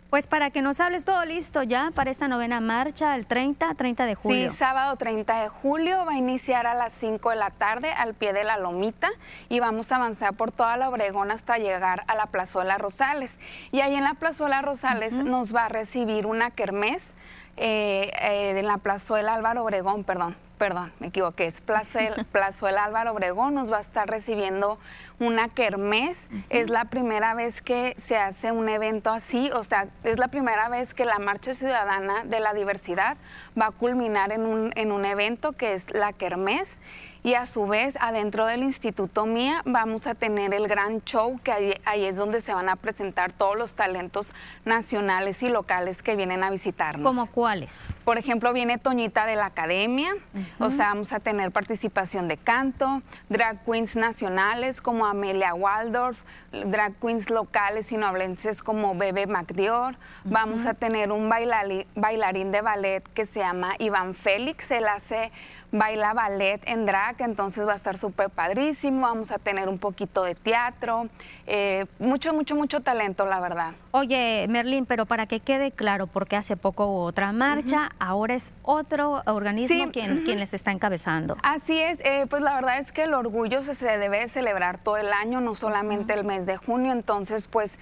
Pues para que nos hables todo listo ya para esta novena marcha, el 30, 30 de julio. Sí, sábado 30 de julio va a iniciar a las 5 de la tarde al pie de la Lomita y vamos a avanzar por toda la Obregón hasta llegar a la Plazuela Rosales. Y ahí en la Plazuela Rosales nos va a recibir una kermés eh, eh, en la Plazuela Álvaro Obregón, perdón, perdón, me equivoqué, es Plazuela Álvaro Obregón, nos va a estar recibiendo una kermés. Es la primera vez que se hace un evento así, o sea, es la primera vez que la Marcha Ciudadana de la Diversidad va a culminar en un, en un evento que es la kermés y a su vez adentro del Instituto Mía vamos a tener el gran show que ahí, es donde se van a presentar todos los talentos nacionales y locales que vienen a visitarnos. ¿Como cuáles? Por ejemplo, viene Toñita de la Academia, o sea, vamos a tener participación de canto, drag queens nacionales como Amelia Waldorf, drag queens locales sinoblenses como Bebe MacDior, vamos a tener un bailarín de ballet que se llama Iván Félix, él hace baila ballet en drag, entonces va a estar súper padrísimo, vamos a tener un poquito de teatro, eh, mucho, mucho, mucho talento, la verdad. Oye, Merlín, pero para que quede claro, porque hace poco hubo otra marcha, ahora es otro organismo quien, quien, les está encabezando. Así es, eh, pues la verdad es que el orgullo se, debe celebrar todo el año, no solamente el mes de junio, entonces pues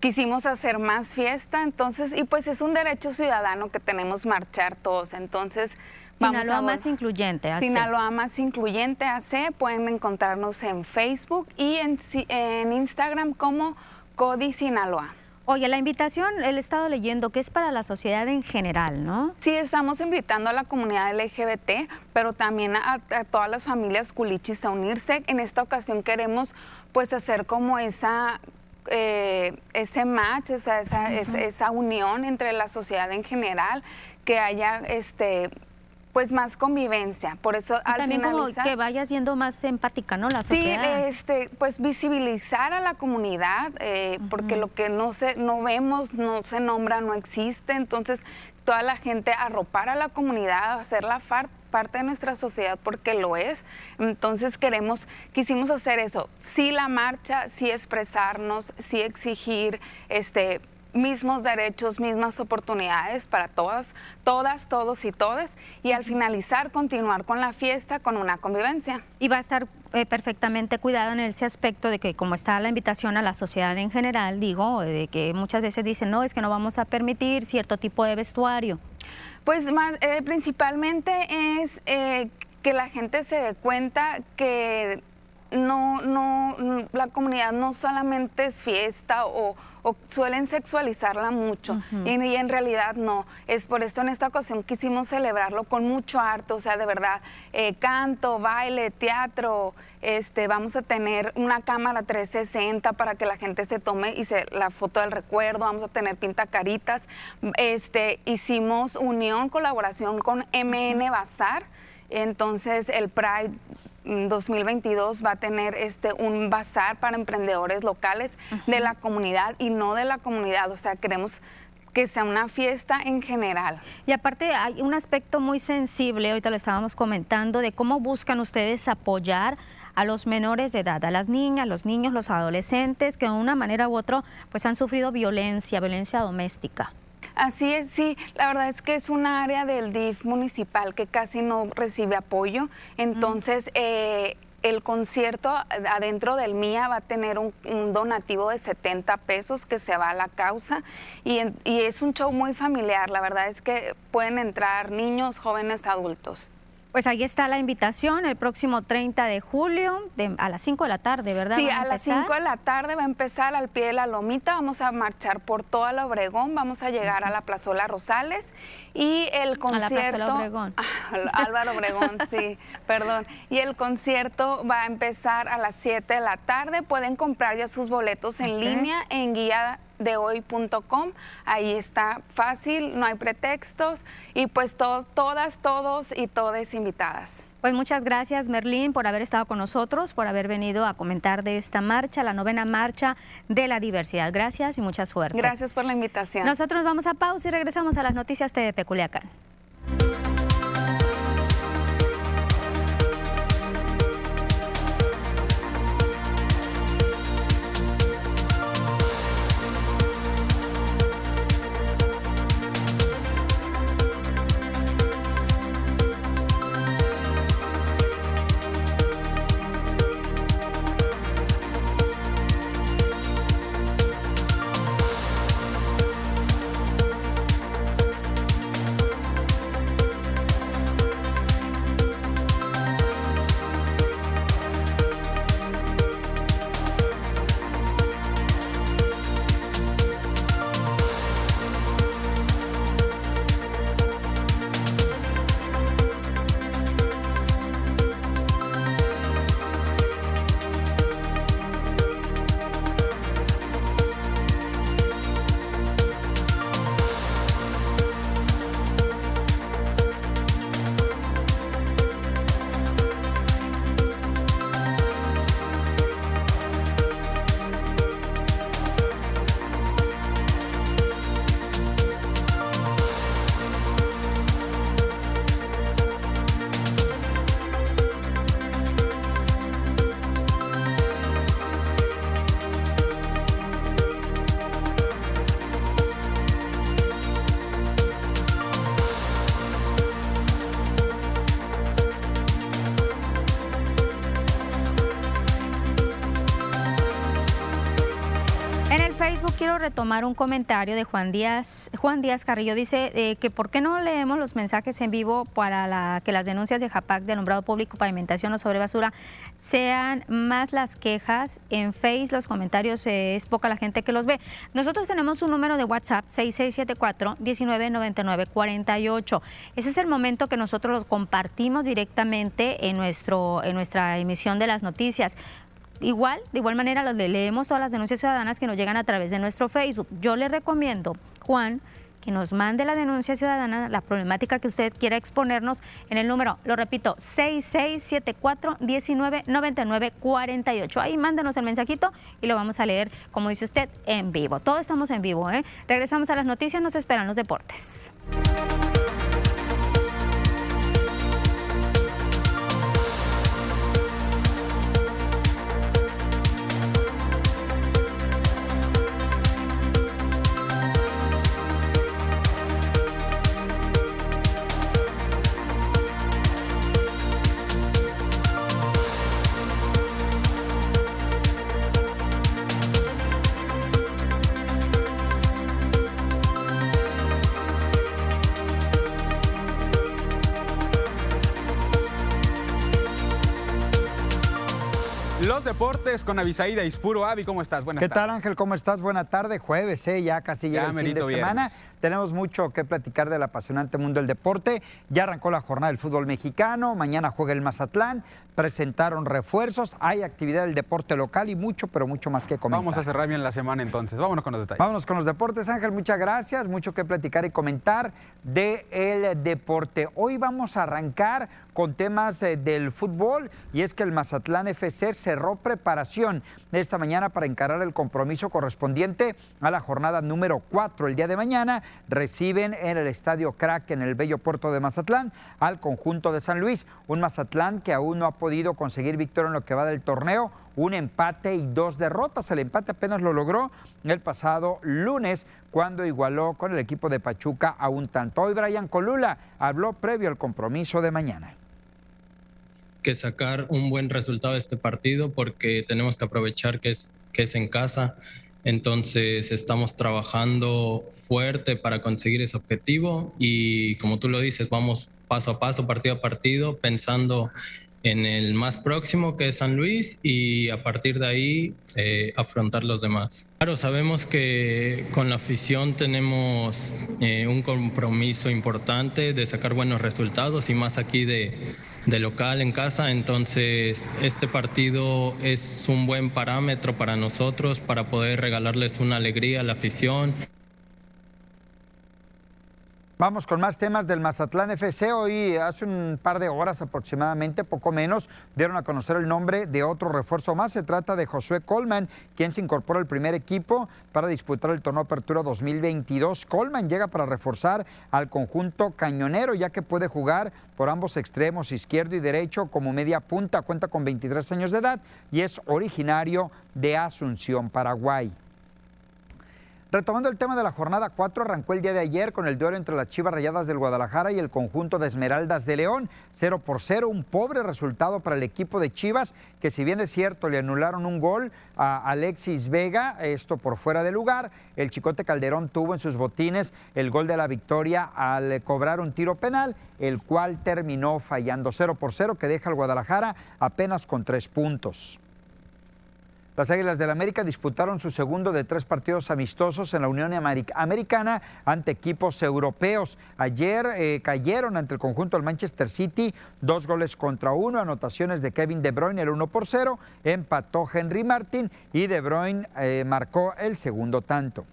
quisimos hacer más fiesta, entonces, y pues es un derecho ciudadano que tenemos marchar todos, entonces Sinaloa más incluyente. AC. Sinaloa más incluyente AC. Pueden encontrarnos en Facebook y en, en Instagram como Codi Sinaloa. Oye, la invitación, el he estado leyendo que es para la sociedad en general, ¿no? Sí, estamos invitando a la comunidad LGBT, pero también a, todas las familias culichis a unirse. En esta ocasión queremos pues hacer como esa eh, ese match, o sea, esa, esa, unión entre la sociedad en general, que haya este pues más convivencia. Por eso al también como que vaya siendo más empática, ¿no? La sociedad. Sí, este, pues visibilizar a la comunidad, eh, porque lo que no se, no vemos, no se nombra, no existe. Entonces, toda la gente arropar a la comunidad, hacerla parte de nuestra sociedad porque lo es. Entonces queremos, quisimos hacer eso. Sí la marcha, sí expresarnos, sí exigir, este, mismos derechos, mismas oportunidades para todas, todas, todos y todas. Y al finalizar, continuar con la fiesta con una convivencia. Y va a estar eh, perfectamente cuidado en ese aspecto de que como está la invitación a la sociedad en general, digo, de que muchas veces dicen, no, es que no vamos a permitir cierto tipo de vestuario. Pues más, eh, principalmente es eh, que la gente se dé cuenta que no, no, la comunidad no solamente es fiesta o o suelen sexualizarla mucho. Y, en realidad no. Es por esto en esta ocasión quisimos celebrarlo con mucho arte, o sea, de verdad, eh, canto, baile, teatro, este, vamos a tener una cámara 360 para que la gente se tome y se, la foto del recuerdo, vamos a tener pintacaritas, este, hicimos unión, colaboración con MN Bazar, entonces el Pride 2022 va a tener este un bazar para emprendedores locales de la comunidad y no de la comunidad, o sea, queremos que sea una fiesta en general. Y aparte hay un aspecto muy sensible, ahorita lo estábamos comentando, de cómo buscan ustedes apoyar a los menores de edad, a las niñas, los niños, los adolescentes, que de una manera u otra pues han sufrido violencia, violencia doméstica. Así es, sí, la verdad es que es un área del DIF municipal que casi no recibe apoyo, entonces eh, el concierto adentro del MIA va a tener un, donativo de 70 pesos que se va a la causa. Y, y es un show muy familiar, la verdad es que pueden entrar niños, jóvenes, adultos. Pues ahí está la invitación el próximo 30 de julio a las 5 de la tarde, ¿verdad? Sí, a, las 5 de la tarde va a empezar al pie de la lomita, vamos a marchar por toda la Obregón, vamos a llegar a la Plazuela Rosales y el concierto... A la Obregón. Álvaro Obregón, sí, perdón. Y el concierto va a empezar a las 7 de la tarde, pueden comprar ya sus boletos en línea en guía de hoy.com. Ahí está fácil, no hay pretextos y pues todas, todos y todas invitadas. Pues muchas gracias, Merlín, por haber estado con nosotros, por haber venido a comentar de esta marcha, la novena marcha de la diversidad. Gracias y mucha suerte. Gracias por la invitación. Nosotros vamos a pausa y regresamos a las noticias de Peculiacán. Un comentario de Juan Díaz. Juan Díaz Carrillo dice eh, que por qué no leemos los mensajes en vivo para la, que las denuncias de JAPAC de alumbrado público, pavimentación o sobre basura sean más las quejas. En Face los comentarios eh, es poca la gente que los ve. Nosotros tenemos un número de WhatsApp 6674 199948. Ese es el momento que nosotros los compartimos directamente en, nuestro, en nuestra emisión de las noticias. Igual, de igual manera, los leemos todas las denuncias ciudadanas que nos llegan a través de nuestro Facebook. Yo le recomiendo, Juan, que nos mande la denuncia ciudadana, la problemática que usted quiera exponernos en el número, lo repito, 6674-199948. Ahí mándenos el mensajito y lo vamos a leer, como dice usted, en vivo. Todos estamos en vivo. ¿eh? Regresamos a las noticias, nos esperan los deportes. Con Avisaída Ispuro. Avi, ¿cómo estás? Buenas ¿Qué tal, Ángel? ¿Cómo estás? Buena tarde. Jueves, ¿eh? ya casi llega el fin de semana. Tenemos mucho que platicar del apasionante mundo del deporte. Ya arrancó la jornada del fútbol mexicano. Mañana juega el Mazatlán. Presentaron refuerzos. Hay actividad del deporte local y mucho, pero mucho más que comentar. Vamos a cerrar bien la semana entonces. Vámonos con los detalles. Vámonos con los deportes, Ángel. Muchas gracias. Mucho que platicar y comentar del deporte. Hoy vamos a arrancar con temas eh, del fútbol y es que el Mazatlán FC cerró preparación esta mañana para encarar el compromiso correspondiente a la jornada número 4. El día de mañana reciben en el Estadio Crack en el bello puerto de Mazatlán al conjunto de San Luis, un Mazatlán que aún no ha podido conseguir victoria en lo que va del torneo, un empate y dos derrotas. El empate apenas lo logró el pasado lunes cuando igualó con el equipo de Pachuca a un tanto. Hoy Brian Colula habló previo al compromiso de mañana que sacar un buen resultado de este partido porque tenemos que aprovechar que es, que es en casa. Entonces estamos trabajando fuerte para conseguir ese objetivo y como tú lo dices, vamos paso a paso, partido a partido, pensando en el más próximo que es San Luis y a partir de ahí eh, afrontar los demás. Claro, sabemos que con la afición tenemos eh, un compromiso importante de sacar buenos resultados y más aquí de, de local en casa, entonces este partido es un buen parámetro para nosotros para poder regalarles una alegría a la afición. Vamos con más temas del Mazatlán FC. Hoy, hace un par de horas aproximadamente, poco menos, dieron a conocer el nombre de otro refuerzo más. Se trata de Josué Colman, quien se incorpora al primer equipo para disputar el torneo Apertura 2022. Colman llega para reforzar al conjunto cañonero, ya que puede jugar por ambos extremos, izquierdo y derecho, como media punta. Cuenta con 23 años de edad y es originario de Asunción, Paraguay. Retomando el tema de la jornada 4, arrancó el día de ayer con el duelo entre las Chivas Rayadas del Guadalajara y el conjunto de Esmeraldas de León. 0 por 0, un pobre resultado para el equipo de Chivas, que si bien es cierto, le anularon un gol a Alexis Vega, esto por fuera de lugar. El Chicote Calderón tuvo en sus botines el gol de la victoria al cobrar un tiro penal, el cual terminó fallando 0 por 0, que deja al Guadalajara apenas con tres puntos. Las Águilas del América disputaron su segundo de tres partidos amistosos en la Unión Americana ante equipos europeos. Ayer eh, cayeron ante el conjunto del Manchester City, dos goles contra uno, anotaciones de Kevin De Bruyne el 1 por 0, empató Henry Martin y De Bruyne eh, marcó el segundo tanto.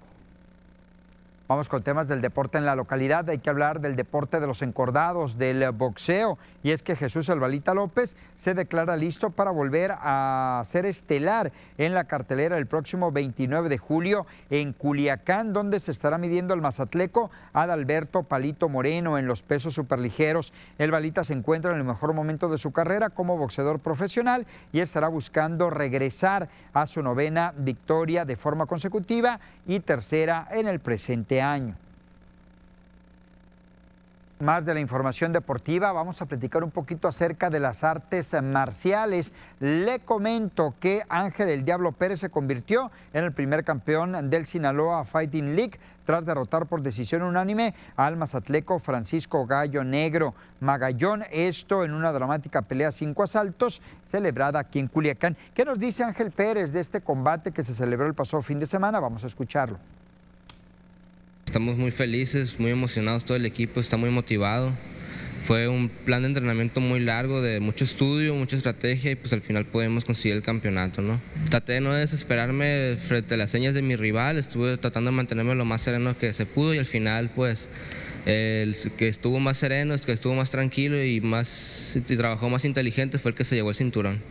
Vamos con temas del deporte en la localidad. Hay que hablar del deporte de los encordados, del boxeo. Y es que Jesús Albalita López se declara listo para volver a ser estelar en la cartelera el próximo 29 de julio en Culiacán, donde se estará midiendo el mazatleco Adalberto Palito Moreno en los pesos superligeros. El Balita se encuentra en el mejor momento de su carrera como boxeador profesional y estará buscando regresar a su novena victoria de forma consecutiva y tercera en el presente año. Más de la información deportiva, vamos a platicar un poquito acerca de las artes marciales. Le comento que Ángel el Diablo Pérez se convirtió en el primer campeón del Sinaloa Fighting League tras derrotar por decisión unánime al mazatleco Francisco Gallo Negro Magallón. Esto en una dramática pelea cinco asaltos celebrada aquí en Culiacán. ¿Qué nos dice Ángel Pérez de este combate que se celebró el pasado fin de semana? Vamos a escucharlo. Estamos muy felices, muy emocionados, todo el equipo está muy motivado. Fue un plan de entrenamiento muy largo, de mucho estudio, mucha estrategia y pues al final podemos conseguir el campeonato, ¿no? Traté de no desesperarme frente a las señas de mi rival, estuve tratando de mantenerme lo más sereno que se pudo y al final pues el que estuvo más sereno, el que estuvo más tranquilo y, más, y trabajó más inteligente fue el que se llevó el cinturón.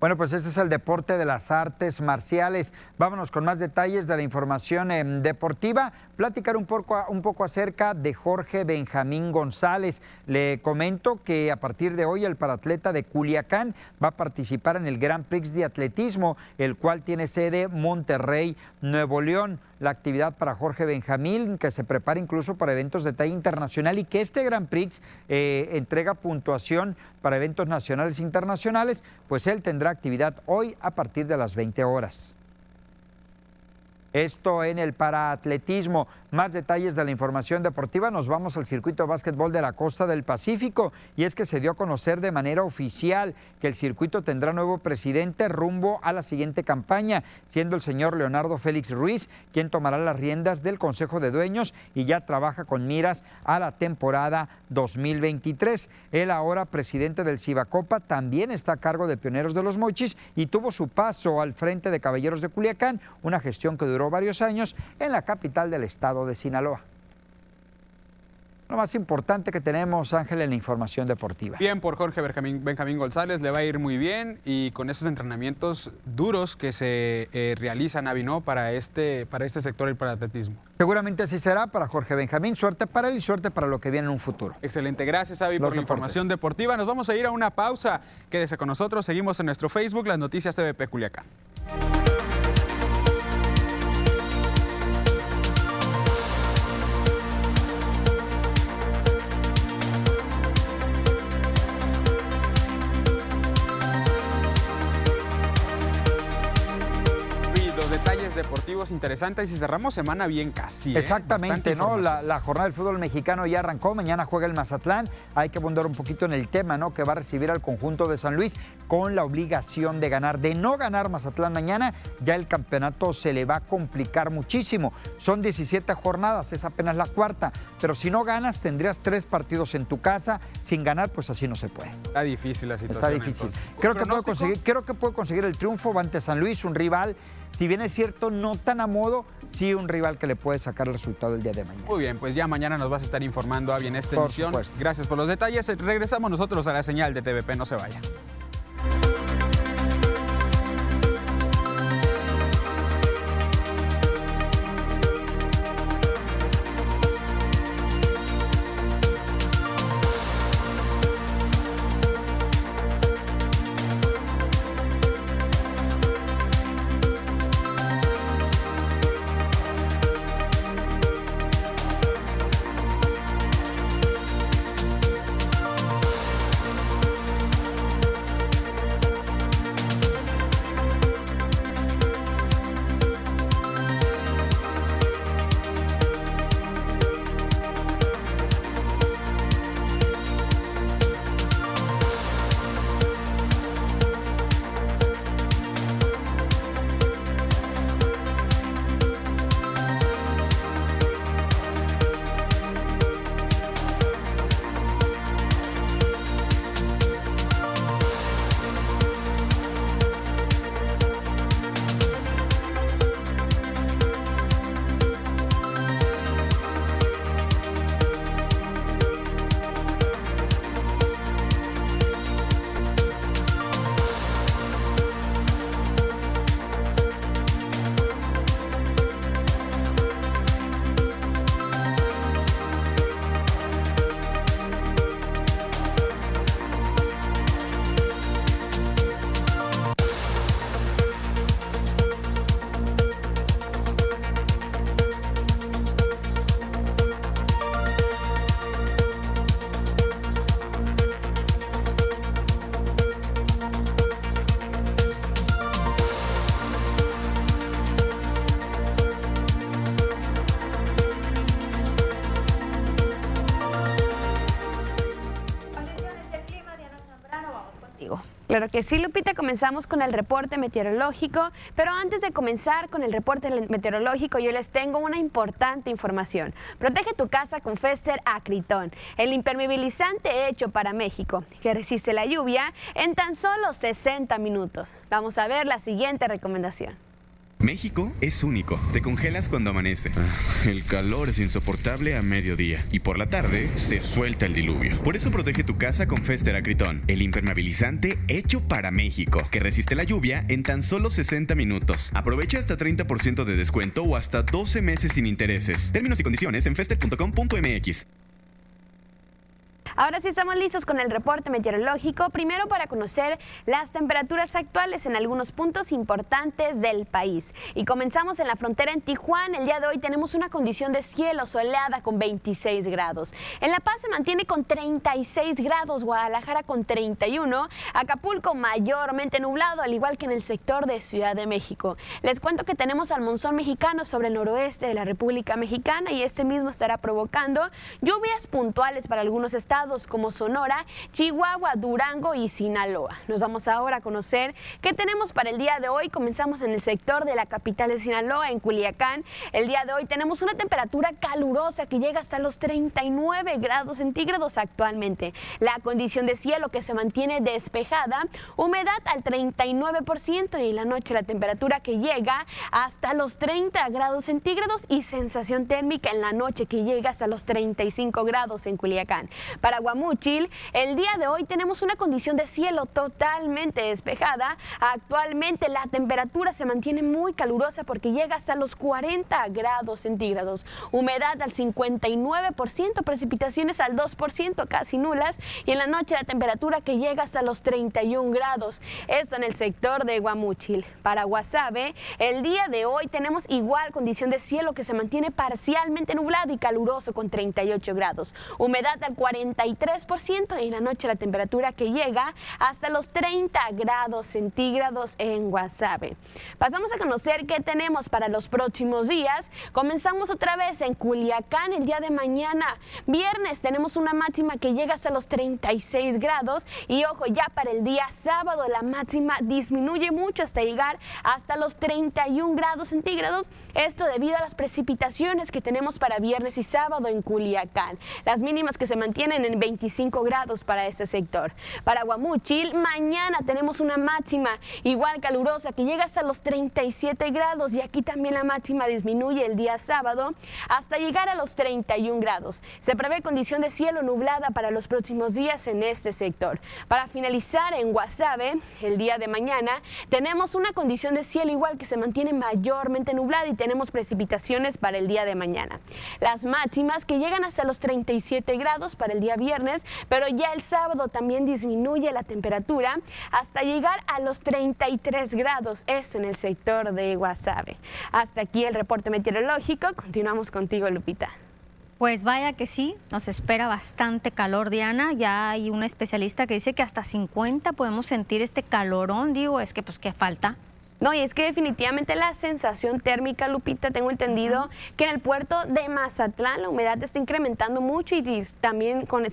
Bueno, pues este es el deporte de las artes marciales. Vámonos con más detalles de la información em, deportiva. Platicar un poco, un poco acerca de Jorge Benjamín González. Le comento que a partir de hoy el paratleta de Culiacán va a participar en el Grand Prix de Atletismo, el cual tiene sede Monterrey, Nuevo León la actividad para Jorge Benjamín, que se prepara incluso para eventos de talla internacional y que este Grand Prix eh, entrega puntuación para eventos nacionales e internacionales, pues él tendrá actividad hoy a partir de las 20 horas. Esto en el paraatletismo. Más detalles de la información deportiva, nos vamos al circuito de básquetbol de la costa del Pacífico y es que se dio a conocer de manera oficial que el circuito tendrá nuevo presidente rumbo a la siguiente campaña, siendo el señor Leonardo Félix Ruiz quien tomará las riendas del Consejo de Dueños y ya trabaja con miras a la temporada 2023. Él ahora presidente del Cibacopa también está a cargo de Pioneros de los Mochis y tuvo su paso al frente de Caballeros de Culiacán, una gestión que duró varios años en la capital del estado de Sinaloa. Lo más importante que tenemos, Ángel, en la información deportiva. Bien por Jorge Benjamín, Benjamín, González, le va a ir muy bien y con esos entrenamientos duros que se eh, realizan, Avi, para este, para este sector y para el atletismo. Seguramente así será para Jorge Benjamín. Suerte para él y suerte para lo que viene en un futuro. Excelente, gracias, Avi, por la información deportiva. Nos vamos a ir a una pausa. Quédese con nosotros, seguimos en nuestro Facebook, las noticias TVP Culiacán. Deportivos interesantes y cerramos semana bien casi. ¿eh? Exactamente, ¿no? La, jornada del fútbol mexicano ya arrancó, mañana juega el Mazatlán, hay que abundar un poquito en el tema, ¿no? Que va a recibir al conjunto de San Luis con la obligación de ganar. De no ganar Mazatlán mañana, ya el campeonato se le va a complicar muchísimo. Son 17 jornadas, es apenas la cuarta, pero si no ganas tendrías tres partidos en tu casa, sin ganar pues así no se puede. Está difícil la situación. Está difícil. Creo que, puede conseguir, creo que puede conseguir el triunfo ante San Luis, un rival si bien es cierto, no tan a modo, sí un rival que le puede sacar el resultado el día de mañana. Muy bien, pues ya mañana nos vas a estar informando, Avi, en esta emisión. Gracias por los detalles. Regresamos nosotros a la señal de TVP, no se vaya. Que sí, Lupita, comenzamos con el reporte meteorológico, pero antes de comenzar con el reporte meteorológico, yo les tengo una importante información. Protege tu casa con Fester Acritón, el impermeabilizante hecho para México, que resiste la lluvia en tan solo 60 minutos. Vamos a ver la siguiente recomendación. México es único. Te congelas cuando amanece. Ah, el calor es insoportable a mediodía. Y por la tarde se suelta el diluvio. Por eso protege tu casa con Fester Acritón, el impermeabilizante hecho para México, que resiste la lluvia en tan solo 60 minutos. Aprovecha hasta 30% de descuento o hasta 12 meses sin intereses. Términos y condiciones en fester.com.mx. Ahora sí estamos listos con el reporte meteorológico, primero para conocer las temperaturas actuales en algunos puntos importantes del país. Y comenzamos en la frontera en Tijuana. El día de hoy tenemos una condición de cielo soleada con 26 grados. En La Paz se mantiene con 36 grados, Guadalajara con 31, Acapulco mayormente nublado, al igual que en el sector de Ciudad de México. Les cuento que tenemos al monzón mexicano sobre el noroeste de la República Mexicana y este mismo estará provocando lluvias puntuales para algunos estados como Sonora, Chihuahua, Durango y Sinaloa. Nos vamos ahora a conocer qué tenemos para el día de hoy. Comenzamos en el sector de la capital de Sinaloa, en Culiacán. El día de hoy tenemos una temperatura calurosa que llega hasta los 39 grados centígrados actualmente. La condición de cielo que se mantiene despejada, humedad al 39% y en la noche la temperatura que llega hasta los 30 grados centígrados y sensación térmica en la noche que llega hasta los 35 grados en Culiacán. Para Guamúchil. El día de hoy tenemos una condición de cielo totalmente despejada. Actualmente la temperatura se mantiene muy calurosa porque llega hasta los 40 grados centígrados. Humedad al 59%, precipitaciones al 2%, casi nulas. Y en la noche la temperatura que llega hasta los 31 grados. Esto en el sector de Guamúchil. Para Guasave, el día de hoy tenemos igual condición de cielo que se mantiene parcialmente nublado y caluroso con 38 grados. Humedad al 40 ciento y en la noche la temperatura que llega hasta los 30 grados centígrados en Guasave. Pasamos a conocer qué tenemos para los próximos días. Comenzamos otra vez en Culiacán el día de mañana. Viernes tenemos una máxima que llega hasta los 36 grados y ojo, ya para el día sábado la máxima disminuye mucho hasta llegar hasta los 31 grados centígrados. Esto debido a las precipitaciones que tenemos para viernes y sábado en Culiacán. Las mínimas que se mantienen en 25 grados para este sector. Para Guamuchil, mañana tenemos una máxima igual calurosa que llega hasta los 37 grados y aquí también la máxima disminuye el día sábado hasta llegar a los 31 grados. Se prevé condición de cielo nublada para los próximos días en este sector. Para finalizar en Guasave, el día de mañana, tenemos una condición de cielo igual que se mantiene mayormente nublada y tenemos precipitaciones para el día de mañana. Las máximas que llegan hasta los 37 grados para el día viernes, pero ya el sábado también disminuye la temperatura hasta llegar a los 33 grados, es en el sector de Guasave. Hasta aquí el reporte meteorológico, continuamos contigo Lupita. Pues vaya que sí, nos espera bastante calor, Diana. Ya hay un especialista que dice que hasta 50 podemos sentir este calorón. Digo, es que pues qué falta. No, y es que definitivamente la sensación térmica, Lupita, tengo entendido que en el puerto de Mazatlán la humedad está incrementando mucho y, también con,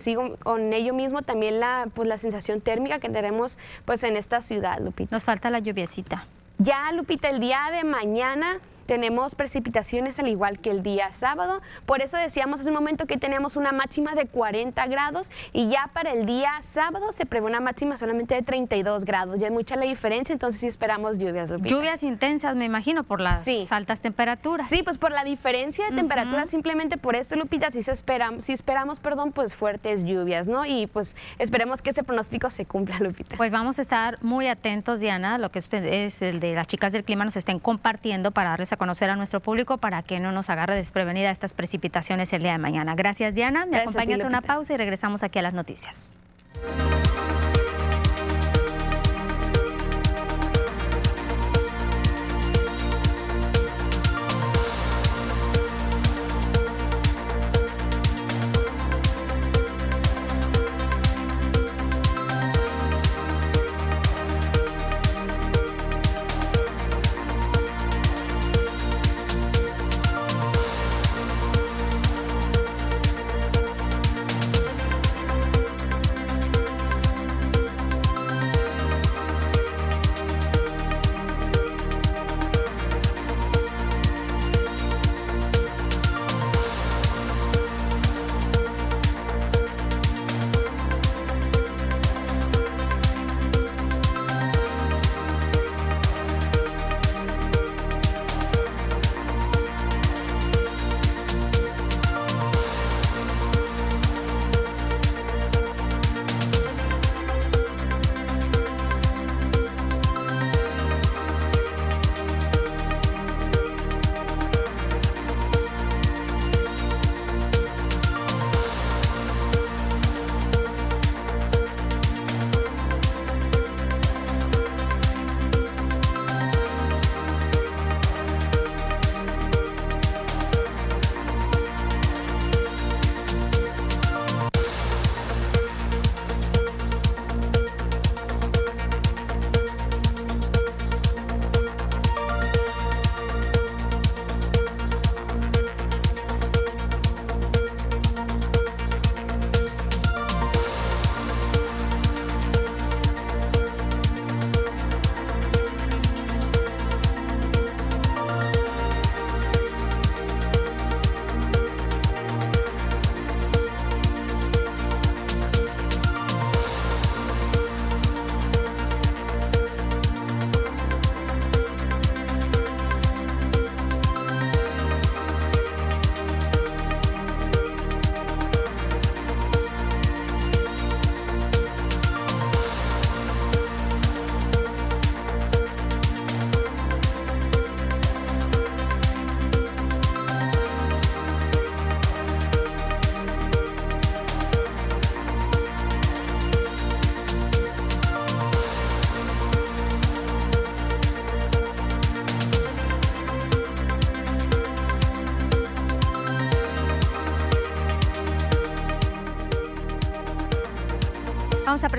con ello mismo también la, pues, la sensación térmica que tenemos pues en esta ciudad, Lupita. Nos falta la lluviecita. Ya, Lupita, el día de mañana tenemos precipitaciones al igual que el día sábado. Por eso decíamos hace un momento que teníamos una máxima de 40 grados y ya para el día sábado se prevé una máxima solamente de 32 grados. Ya es mucha la diferencia, entonces sí esperamos lluvias. Lluvias intensas, me imagino, por las altas temperaturas. Sí, pues por la diferencia de temperatura, simplemente por eso, Lupita, si, se si esperamos, perdón, pues fuertes lluvias, ¿no? Y pues esperemos que ese pronóstico se cumpla, Lupita. Pues vamos a estar muy atentos, Diana, lo que ustedes, el de las chicas del clima, nos estén compartiendo para darles a conocer a nuestro público para que no nos agarre desprevenida estas precipitaciones el día de mañana. Gracias, Diana. Me acompañas a una pausa y regresamos aquí a las noticias.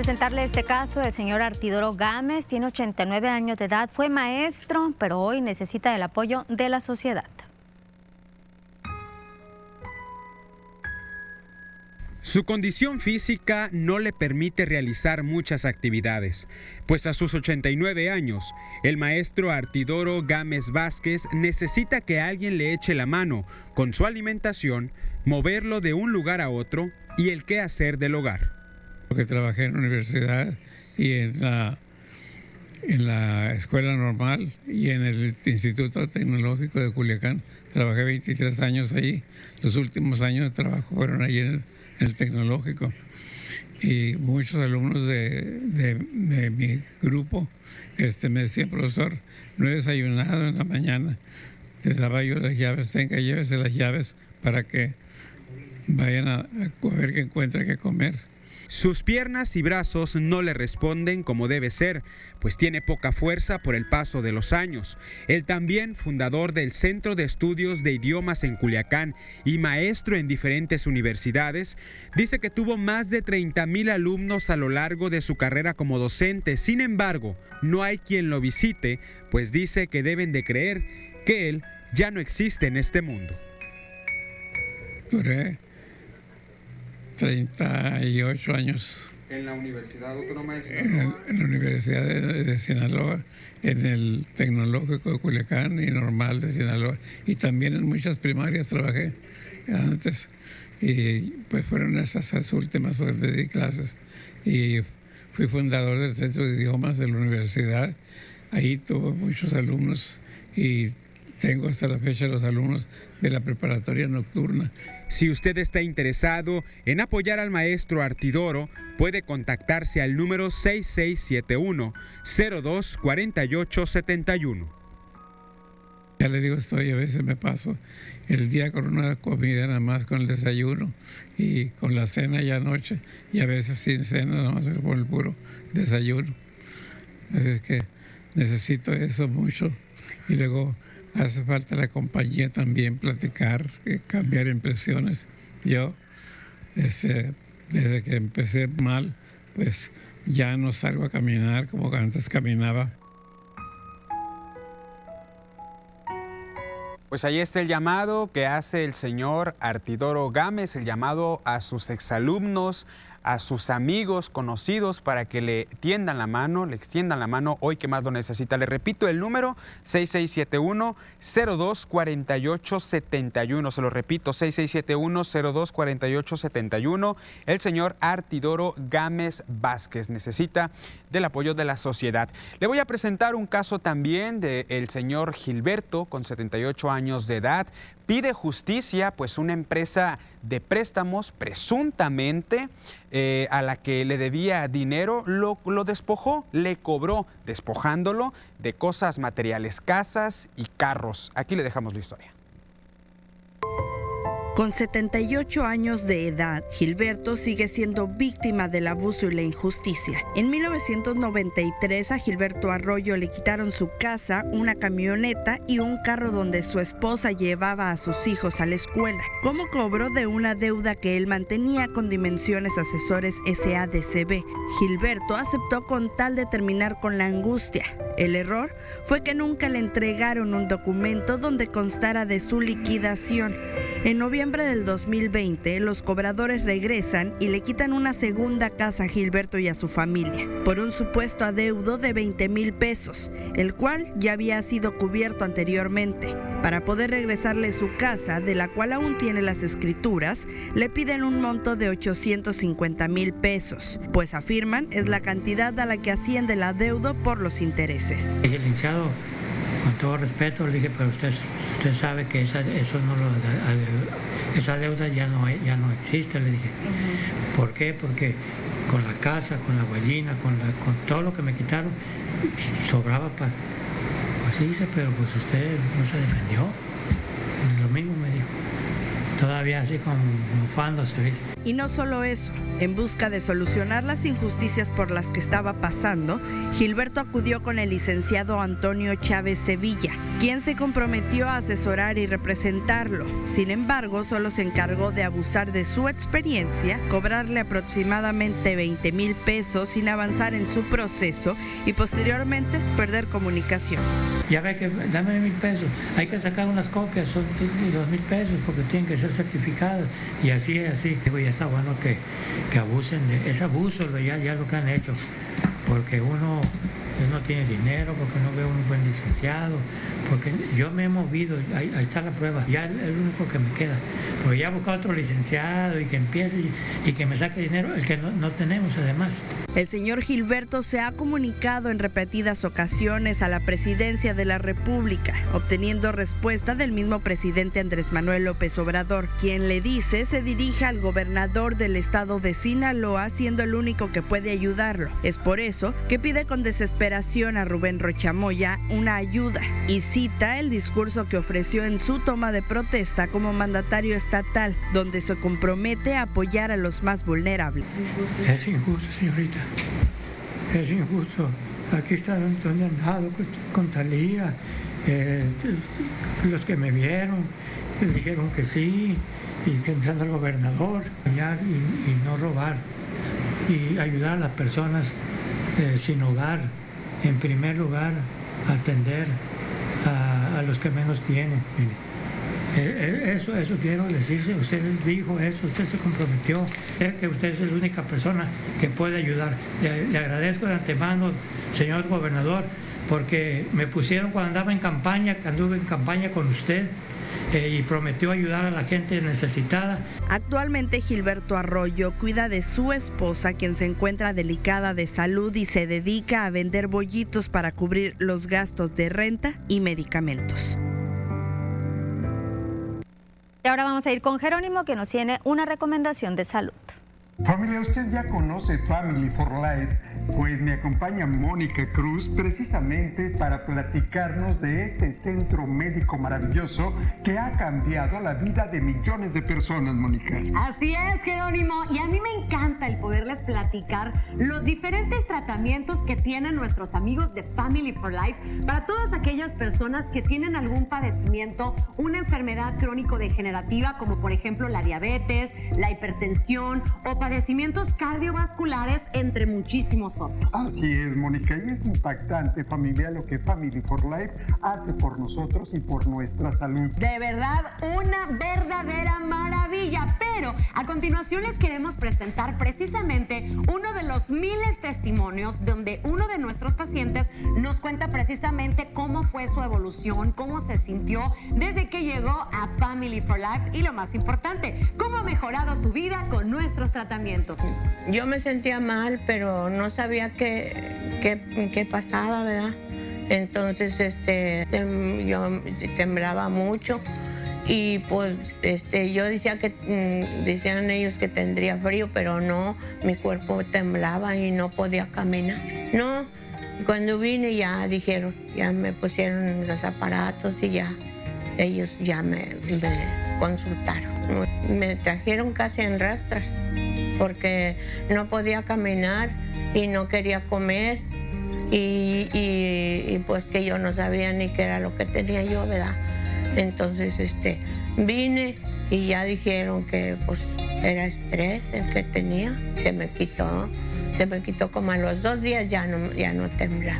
Presentarle este caso del señor Artidoro Gámez. Tiene 89 años de edad, fue maestro, pero hoy necesita el apoyo de la sociedad. Su condición física no le permite realizar muchas actividades, pues a sus 89 años, el maestro Artidoro Gámez Vázquez necesita que alguien le eche la mano con su alimentación, moverlo de un lugar a otro y el qué hacer del hogar. Porque trabajé en la universidad y en la, en la escuela normal y en el Instituto Tecnológico de Culiacán. Trabajé 23 años ahí. Los últimos años de trabajo fueron allí en el tecnológico. Y muchos alumnos de, de, mi grupo este, me decían, profesor, no he desayunado en la mañana. Te daba yo las llaves, tenga, llévese las llaves para que vayan a, a ver qué encuentra que comer. Sus piernas y brazos no le responden como debe ser, pues tiene poca fuerza por el paso de los años. Él también, fundador del Centro de Estudios de Idiomas en Culiacán y maestro en diferentes universidades, dice que tuvo más de 30 mil alumnos a lo largo de su carrera como docente. Sin embargo, no hay quien lo visite, pues dice que deben de creer que él ya no existe en este mundo. 38 años. ¿En la Universidad Autónoma de Sinaloa? En, la Universidad de, Sinaloa, en el Tecnológico de Culiacán y Normal de Sinaloa. Y también en muchas primarias trabajé antes. Y pues fueron esas las últimas donde di clases. Y fui fundador del Centro de Idiomas de la universidad. Ahí tuve muchos alumnos y tengo hasta la fecha los alumnos de la preparatoria nocturna. Si usted está interesado en apoyar al maestro Artidoro, puede contactarse al número 6671 024871. Ya le digo, estoy, a veces me paso el día con una comida nada más con el desayuno y con la cena ya anoche y a veces sin cena nada más con el puro desayuno. Así es que necesito eso mucho y luego hace falta la compañía también, platicar, eh, cambiar impresiones. Yo, este, desde que empecé mal, pues ya no salgo a caminar como antes caminaba. Pues ahí está el llamado que hace el señor Artidoro Gámez, el llamado a sus exalumnos, a sus amigos, conocidos, para que le tiendan la mano, le extiendan la mano hoy que más lo necesita. Le repito el número 6671-024871. Se lo repito, 6671-024871. El señor Artidoro Gámez Vázquez necesita del apoyo de la sociedad. Le voy a presentar un caso también del señor Gilberto, con 78 años de edad. Pide justicia, pues una empresa de préstamos presuntamente eh, a la que le debía dinero, lo, lo despojó, le cobró, despojándolo de cosas materiales, casas y carros. Aquí le dejamos la historia. Con 78 años de edad, Gilberto sigue siendo víctima del abuso y la injusticia. En 1993 a Gilberto Arroyo le quitaron su casa, una camioneta y un carro donde su esposa llevaba a sus hijos a la escuela, como cobro de una deuda que él mantenía con Dimensiones Asesores SADCB. Gilberto aceptó con tal de terminar con la angustia. El error fue que nunca le entregaron un documento donde constara de su liquidación. En noviembre del 2020, los cobradores regresan y le quitan una segunda casa a Gilberto y a su familia por un supuesto adeudo de 20 mil pesos, el cual ya había sido cubierto anteriormente. Para poder regresarle su casa, de la cual aún tiene las escrituras, le piden un monto de 850 mil pesos, pues afirman es la cantidad a la que asciende el adeudo por los intereses. Licenciado, con todo respeto, le dije, pero usted usted sabe que esa, eso no esa deuda ya no, ya no existe, le dije. ¿Por qué? Porque con la casa, con la huellina, con, con todo lo que me quitaron, sobraba para... Pues sí, dice, pero pues usted no se defendió. Lo mismo me dijo todavía así como mufándose. Y no solo eso, en busca de solucionar las injusticias por las que estaba pasando, Gilberto acudió con el licenciado Antonio Chávez Sevilla, quien se comprometió a asesorar y representarlo. Sin embargo, solo se encargó de abusar de su experiencia, cobrarle aproximadamente 20 mil pesos sin avanzar en su proceso y posteriormente perder comunicación. Ya ve que dame mil pesos, hay que sacar unas copias, son dos mil pesos porque tienen que ser certificadas y así, así. Digo, ya está bueno que, que abusen de ese abuso, ya, ya lo que han hecho, porque uno no tiene dinero, porque no veo un buen licenciado, porque yo me he movido, ahí, está la prueba, ya es el único que me queda. Porque ya he buscado otro licenciado y que empiece y, que me saque dinero, el que no, no tenemos además. El señor Gilberto se ha comunicado en repetidas ocasiones a la presidencia de la República, obteniendo respuesta del mismo presidente Andrés Manuel López Obrador, quien le dice se dirige al gobernador del estado de Sinaloa, siendo el único que puede ayudarlo. Es por eso que pide con desesperación a Rubén Rochamoya una ayuda y el discurso que ofreció en su toma de protesta como mandatario estatal, donde se compromete a apoyar a los más vulnerables. Es injusto, señorita es injusto. Aquí está donde han dado con Talía. Eh, los que me vieron dijeron que sí y que entrando al gobernador y, y, no robar y ayudar a las personas eh, sin hogar. En primer lugar, atender a, los que menos tienen. Eh, eh, eso, eso quiero decirse, usted dijo eso, usted se comprometió, que usted es la única persona que puede ayudar. Le, agradezco de antemano, señor gobernador, porque me pusieron cuando andaba en campaña, que anduve en campaña con usted, eh, y prometió ayudar a la gente necesitada. Actualmente Gilberto Arroyo cuida de su esposa, quien se encuentra delicada de salud y se dedica a vender bollitos para cubrir los gastos de renta y medicamentos. Y ahora vamos a ir con Jerónimo que nos tiene una recomendación de salud. Familia, usted ya conoce Family for Life, pues me acompaña Mónica Cruz precisamente para platicarnos de este centro médico maravilloso que ha cambiado la vida de millones de personas, Mónica. Así es, Jerónimo, y a mí me encanta el poderles platicar los diferentes tratamientos que tienen nuestros amigos de Family for Life para todas aquellas personas que tienen algún padecimiento, una enfermedad crónico-degenerativa como por ejemplo la diabetes, la hipertensión o padecimientos cardiovasculares, entre muchísimos Así es, Mónica, y es impactante, familia, lo que Family for Life hace por nosotros y por nuestra salud. De verdad, una verdadera maravilla. Pero a continuación les queremos presentar precisamente uno de los miles testimonios donde uno de nuestros pacientes nos cuenta precisamente cómo fue su evolución, cómo se sintió desde que llegó a Family for Life y lo más importante, cómo ha mejorado su vida con nuestros tratamientos yo me sentía mal, pero no sabía qué, qué, pasaba, ¿verdad? Entonces, este, yo temblaba mucho y pues este, yo decía que, mm, decían ellos que tendría frío, pero no, mi cuerpo temblaba y no podía caminar. No, cuando vine ya dijeron, ya me pusieron los aparatos y ya ellos ya me, me consultaron. Me trajeron casi en rastras porque no podía caminar y no quería comer. Y, pues que yo no sabía ni qué era lo que tenía yo, ¿verdad? Entonces este, vine y ya dijeron que pues era estrés el que tenía, se me quitó, se me quitó como a los dos días ya no, ya no temblaba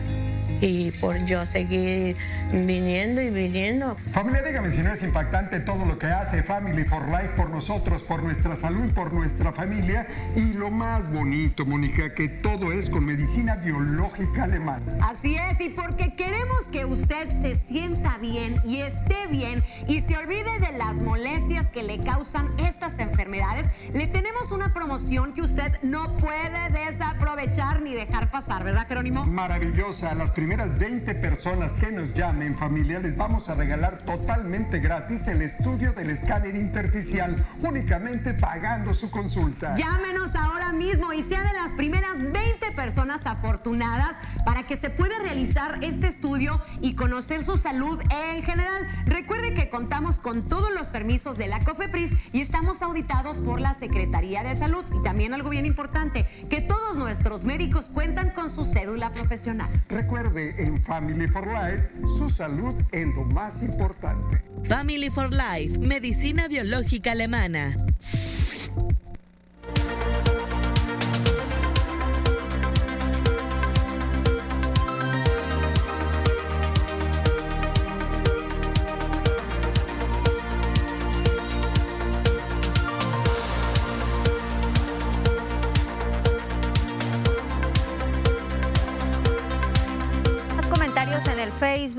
y por yo seguir viniendo y viniendo. Familia, dígame si no es impactante todo lo que hace Family for Life por nosotros, por nuestra salud, por nuestra familia y lo más bonito, Mónica, que todo es con medicina biológica alemana. Así es, y porque queremos que usted se sienta bien y esté bien y se olvide de las molestias que le causan estas enfermedades, le tenemos una promoción que usted no puede desaprovechar ni dejar pasar, ¿verdad, Jerónimo? Maravillosa, las primeras primeras 20 personas que nos llamen familia les vamos a regalar totalmente gratis el estudio del escáner intersticial, únicamente pagando su consulta. Llámenos ahora mismo y sea de las primeras 20 personas afortunadas para que se pueda realizar este estudio y conocer su salud en general. Recuerde que contamos con todos los permisos de la COFEPRIS y estamos auditados por la Secretaría Secretaría de Salud. Y también algo bien importante, que todos nuestros médicos cuentan con su cédula profesional. Recuerde, en Family for Life, su salud es lo más importante. Family for Life, medicina biológica alemana.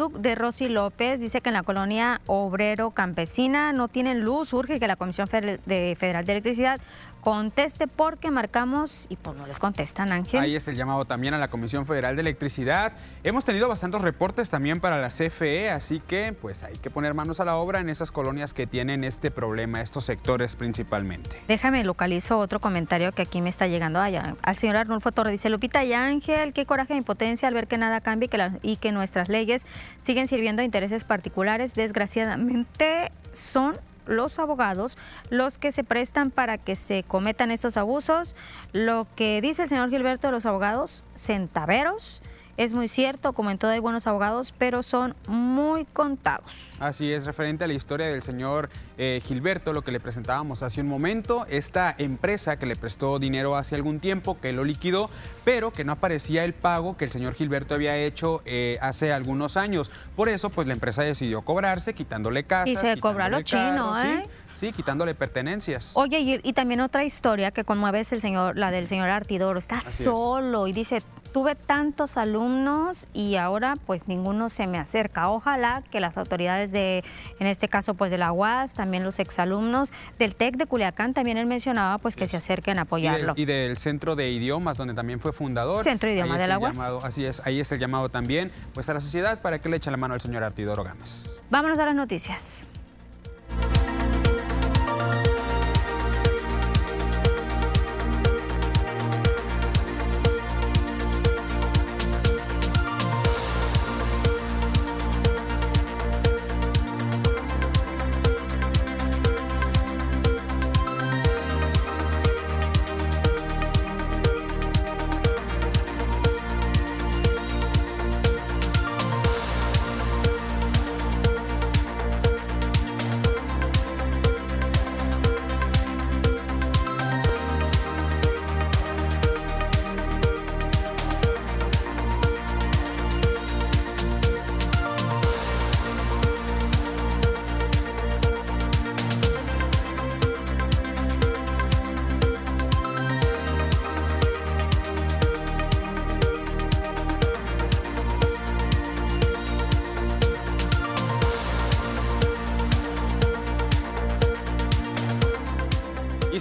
De Rosy López dice que en la colonia obrero campesina no tienen luz. Urge que la Comisión Federal de Electricidad conteste porque marcamos y pues no les contestan, Ángel. Ahí está el llamado también a la Comisión Federal de Electricidad. Hemos tenido bastantes reportes también para la CFE, así que pues hay que poner manos a la obra en esas colonias que tienen este problema, estos sectores principalmente. Déjame localizo otro comentario que aquí me está llegando allá. Al señor Arnulfo Torres dice, Lupita y Ángel, qué coraje e impotencia al ver que nada cambia y que, y que nuestras leyes siguen sirviendo a intereses particulares. Desgraciadamente son los abogados los que se prestan para que se cometan estos abusos. Lo que dice el señor Gilberto de los abogados, centaveros, es muy cierto, como en todo hay buenos abogados, pero son muy contados. Así es, referente a la historia del señor eh, Gilberto, lo que le presentábamos hace un momento, esta empresa que le prestó dinero hace algún tiempo, que lo liquidó, pero que no aparecía el pago que el señor Gilberto había hecho eh, hace algunos años. Por eso, pues la empresa decidió cobrarse, quitándole casas. Y se cobra lo chino, ¿eh? Sí, quitándole pertenencias. Oye, y, también otra historia que conmueve es el señor, la del señor Artidoro. Está solo y dice, tuve tantos alumnos y ahora pues ninguno se me acerca. Ojalá que las autoridades de, en este caso pues de la UAS, también los exalumnos del TEC de Culiacán, también él mencionaba pues que se acerquen a apoyarlo. Y, del Centro de Idiomas, donde también fue fundador. Centro de Idiomas de la UAS. así es, ahí es el llamado también pues a la sociedad para que le eche la mano al señor Artidoro Gámez. Vámonos a las noticias.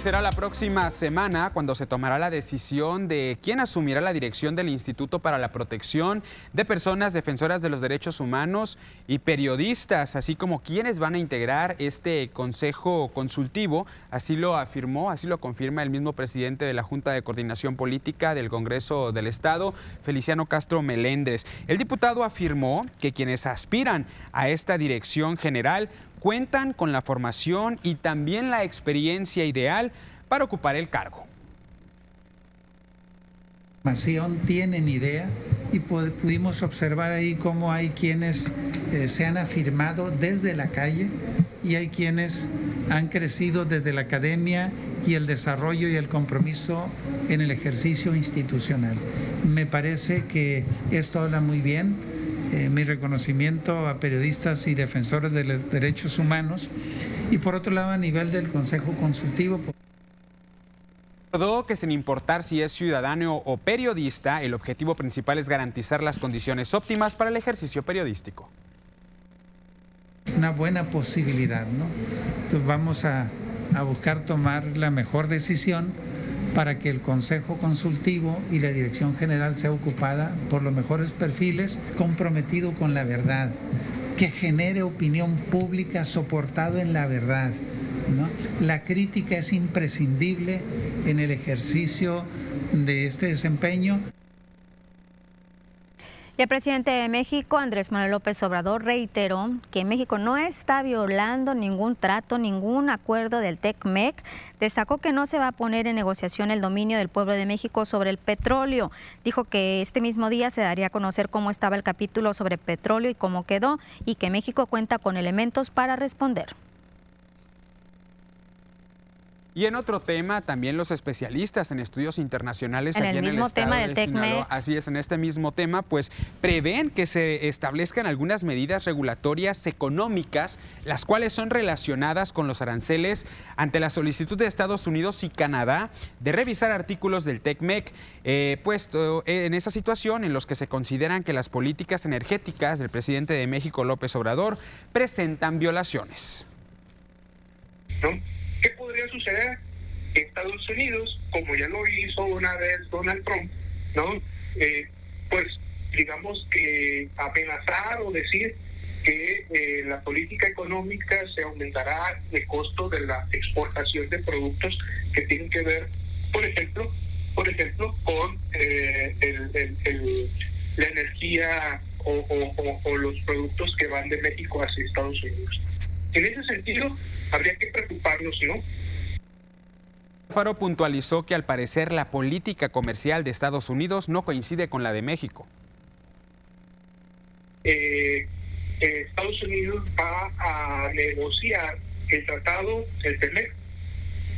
Será la próxima semana cuando se tomará la decisión de quién asumirá la dirección del Instituto para la Protección de Personas Defensoras de los Derechos Humanos y Periodistas, así como quienes van a integrar este consejo consultivo. Así lo afirmó, así lo confirma el mismo presidente de la Junta de Coordinación Política del Congreso del Estado, Feliciano Castro Meléndez. El diputado afirmó que quienes aspiran a esta dirección general cuentan con la formación y también la experiencia ideal para ocupar el cargo. Tienen idea y pudimos observar ahí cómo hay quienes eh, se han afirmado desde la calle y hay quienes han crecido desde la academia y el desarrollo y el compromiso en el ejercicio institucional. Me parece que esto habla muy bien eh, mi reconocimiento a periodistas y defensores de los derechos humanos y por otro lado a nivel del Consejo Consultivo. Recordó que sin importar si es ciudadano o periodista, el objetivo principal es garantizar las condiciones óptimas para el ejercicio periodístico. Una buena posibilidad, ¿no? Entonces vamos a, a buscar tomar la mejor decisión para que el Consejo Consultivo y la Dirección General sea ocupada por los mejores perfiles, comprometido con la verdad, que genere opinión pública soportado en la verdad. La crítica es imprescindible en el ejercicio de este desempeño. El presidente de México, Andrés Manuel López Obrador, reiteró que México no está violando ningún trato, ningún acuerdo del TECMEC. Destacó que no se va a poner en negociación el dominio del pueblo de México sobre el petróleo. Dijo que este mismo día se daría a conocer cómo estaba el capítulo sobre petróleo y cómo quedó, y que México cuenta con elementos para responder. Y en otro tema, también los especialistas en estudios internacionales en aquí el en mismo el estado tema de del TECMEC. Sinaloa, así es, en este mismo tema, pues prevén que se establezcan algunas medidas regulatorias económicas, las cuales son relacionadas con los aranceles ante la solicitud de Estados Unidos y Canadá de revisar artículos del TECMEC, eh, puesto en esa situación en los que se consideran que las políticas energéticas del presidente de México, López Obrador, presentan violaciones. ¿Qué podría suceder? Que Estados Unidos, como ya lo hizo una vez Donald Trump, ¿no? Eh, pues digamos que amenazar o decir que eh, la política económica se aumentará el costo de la exportación de productos que tienen que ver, por ejemplo, por ejemplo, con eh, el- la energía o- o los productos que van de México hacia Estados Unidos. En ese sentido, habría que preocuparnos, ¿no? Faro puntualizó que al parecer la política comercial de Estados Unidos no coincide con la de México. eh, eh, Estados Unidos va a negociar el tratado, el TEMEC,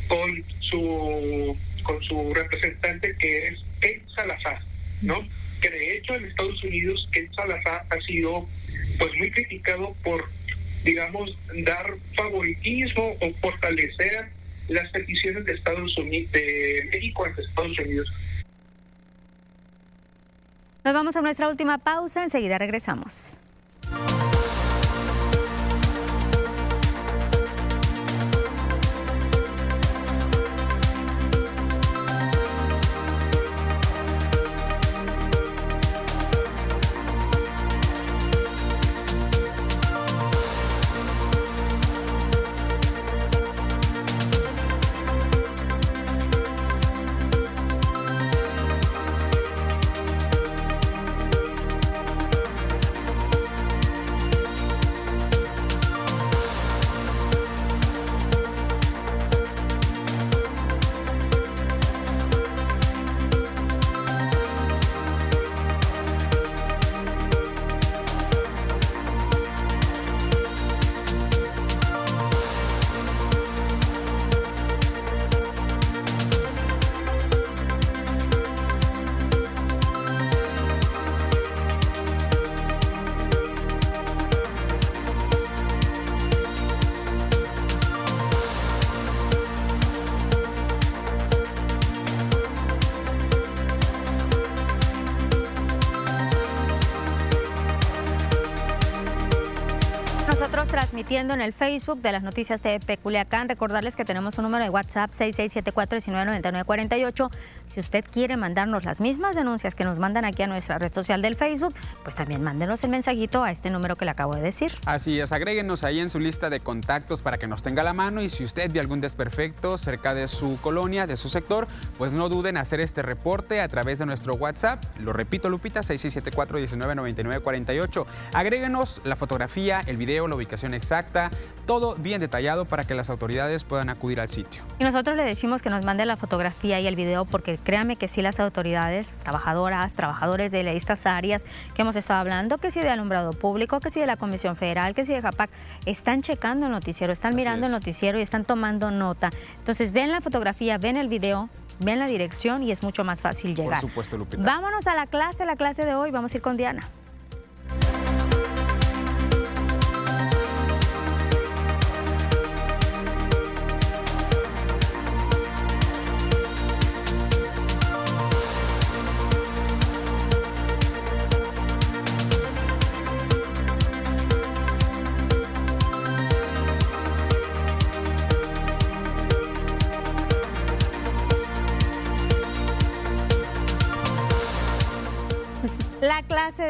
con su con su representante que es Ken Salazar, ¿no? Que de hecho en Estados Unidos Ken Salazar ha sido pues muy criticado por digamos dar favoritismo o fortalecer las peticiones de Estados Unidos de México ante Estados Unidos. Nos vamos a nuestra última pausa, enseguida regresamos. En el Facebook de las noticias de Culiacán. Recordarles que tenemos un número de WhatsApp 6674-199948. Si usted quiere mandarnos las mismas denuncias que nos mandan aquí a nuestra red social del Facebook, pues también mándenos el mensajito a este número que le acabo de decir. Así es, agréguenos ahí en su lista de contactos para que nos tenga la mano y si usted ve algún desperfecto cerca de su colonia, de su sector, pues no duden en hacer este reporte a través de nuestro WhatsApp. Lo repito, Lupita, 6674-199948. Agréguenos la fotografía, el video, la ubicación exacta, todo bien detallado para que las autoridades puedan acudir al sitio. Y nosotros le decimos que nos mande la fotografía y el video porque créanme que sí las autoridades, trabajadoras, trabajadores de estas áreas que hemos estado hablando, que sí de alumbrado público, que sí de la Comisión Federal, que sí de JAPAC, están checando el noticiero, están mirando el noticiero y están tomando nota. Entonces ven la fotografía, ven el video, ven la dirección y es mucho más fácil llegar. Por supuesto, Lupita. Vámonos a la clase, la clase de hoy, vamos a ir con Diana.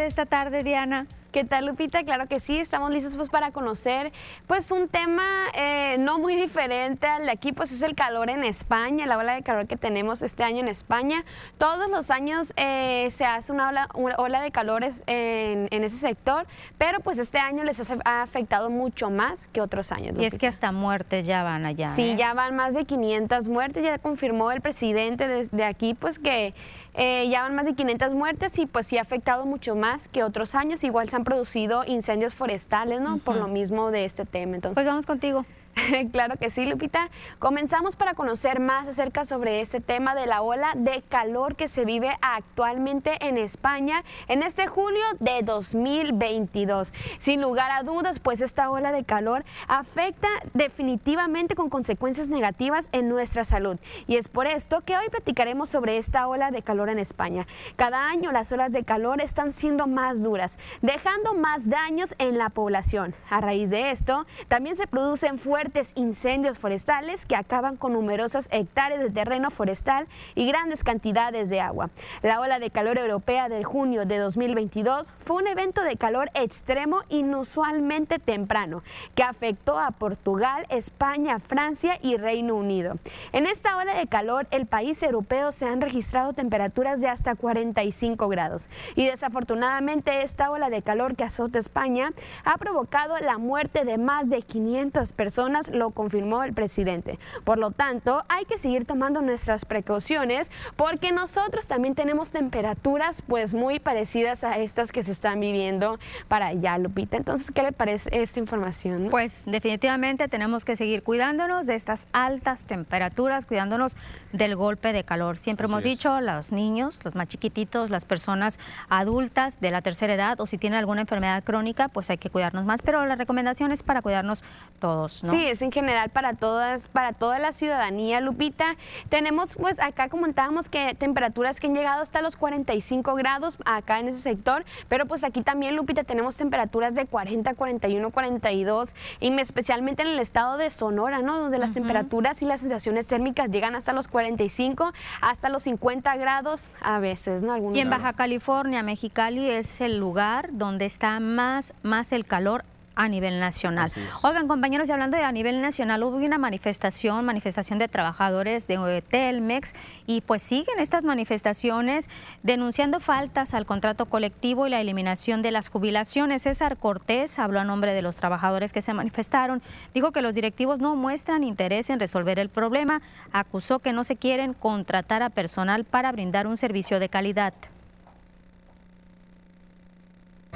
De esta tarde, Diana. ¿Qué tal, Lupita? Claro que sí, estamos listos pues para conocer pues un tema eh, no muy diferente al de aquí, pues es el calor en España, la ola de calor que tenemos este año en España. Todos los años eh, se hace una ola, una ola de calores en, en, ese sector, pero pues este año les ha afectado mucho más que otros años. Lupita. Y es que hasta muertes ya van allá. Sí, ¿eh? ya van más de 500 muertes, ya confirmó el presidente de, de aquí pues que eh, ya van más de 500 muertes y pues sí ha afectado mucho más que otros años. Igual se han producido incendios forestales, ¿no? Uh -huh. Por lo mismo de este tema. Entonces, pues vamos contigo. claro que sí, Lupita. Comenzamos para conocer más acerca sobre este tema de la ola de calor que se vive actualmente en España en este julio de 2022. Sin lugar a dudas, pues esta ola de calor afecta definitivamente con consecuencias negativas en nuestra salud. Y es por esto que hoy platicaremos sobre esta ola de calor en España. Cada año las olas de calor están siendo más duras, dejando más daños en la población. A raíz de esto, también se producen fuertes incendios forestales que acaban con numerosas hectáreas de terreno forestal y grandes cantidades de agua. La ola de calor europea de junio de 2022 fue un evento de calor extremo inusualmente temprano que afectó a Portugal, España, Francia y Reino Unido. En esta ola de calor, el país europeo se han registrado temperaturas de hasta 45 grados y desafortunadamente esta ola de calor que azota España ha provocado la muerte de más de 500 personas lo confirmó el presidente. Por lo tanto, hay que seguir tomando nuestras precauciones porque nosotros también tenemos temperaturas pues muy parecidas a estas que se están viviendo para allá, Lupita. Entonces, ¿qué le parece esta información? Pues definitivamente tenemos que seguir cuidándonos de estas altas temperaturas, cuidándonos del golpe de calor. Siempre Así hemos es. dicho, los niños, los más chiquititos, las personas adultas de la tercera edad o si tienen alguna enfermedad crónica, pues hay que cuidarnos más, pero la recomendación es para cuidarnos todos, ¿no? Sí, es en general para todas, para toda la ciudadanía, Lupita. Tenemos, pues acá comentábamos que temperaturas que han llegado hasta los 45 grados acá en ese sector, pero pues aquí también, Lupita, tenemos temperaturas de 40, 41, 42, y especialmente en el estado de Sonora, ¿no? Donde las uh -huh. temperaturas y las sensaciones térmicas llegan hasta los 45, hasta los 50 grados a veces, ¿no? Algunos y en Baja California, Mexicali es el lugar donde está más, más el calor a nivel nacional. Oigan, compañeros, y hablando de a nivel nacional, hubo una manifestación, manifestación de trabajadores de Telmex, y pues siguen estas manifestaciones denunciando faltas al contrato colectivo y la eliminación de las jubilaciones. César Cortés habló a nombre de los trabajadores que se manifestaron, dijo que los directivos no muestran interés en resolver el problema, acusó que no se quieren contratar a personal para brindar un servicio de calidad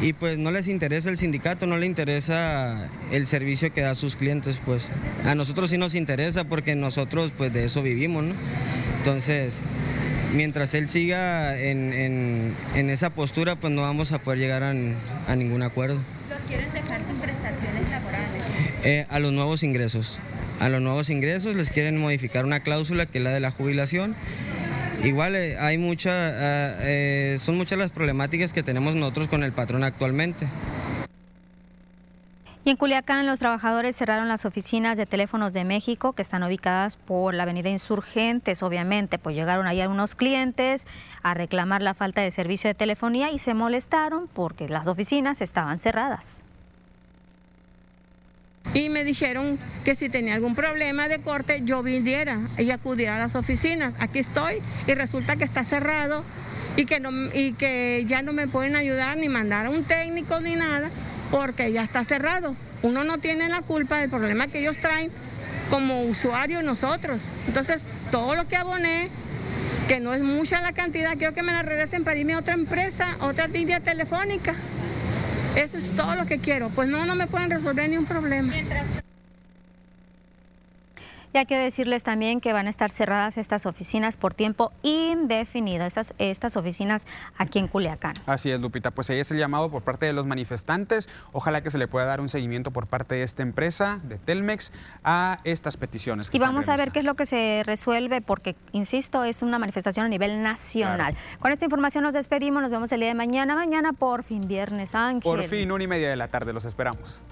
y pues no les interesa el sindicato, no le interesa el servicio que da a sus clientes, pues a nosotros sí nos interesa porque nosotros pues de eso vivimos, ¿no? Entonces, mientras él siga en, en, en esa postura, pues no vamos a poder llegar a, a ningún acuerdo. ¿Los quieren dejar sin prestaciones laborales? Eh, a los nuevos ingresos. A los nuevos ingresos les quieren modificar una cláusula que es la de la jubilación Igual eh, hay mucha, eh, son muchas las problemáticas que tenemos nosotros con el patrón actualmente. Y en Culiacán los trabajadores cerraron las oficinas de teléfonos de México que están ubicadas por la avenida Insurgentes, obviamente, pues llegaron ahí unos clientes a reclamar la falta de servicio de telefonía y se molestaron porque las oficinas estaban cerradas y me dijeron que si tenía algún problema de corte yo viniera y acudiera a las oficinas. Aquí estoy y resulta que está cerrado y que, no, y que ya no me pueden ayudar ni mandar a un técnico ni nada porque ya está cerrado. Uno no tiene la culpa del problema que ellos traen como usuario nosotros. Entonces, todo lo que aboné, que no es mucha la cantidad, quiero que me la regresen para irme a otra empresa, otra línea telefónica. Eso es todo lo que quiero. Pues no, no me pueden resolver ni un problema. Y hay que decirles también que van a estar cerradas estas oficinas por tiempo indefinido, estas, estas oficinas aquí en Culiacán. Así es, Lupita. Pues ahí es el llamado por parte de los manifestantes. Ojalá que se le pueda dar un seguimiento por parte de esta empresa, de Telmex, a estas peticiones. Que y vamos a ver qué es lo que se resuelve, porque, insisto, es una manifestación a nivel nacional. Claro. Con esta información nos despedimos, nos vemos el día de mañana. Mañana, por fin, viernes, Ángel. Por fin, una y media de la tarde, los esperamos.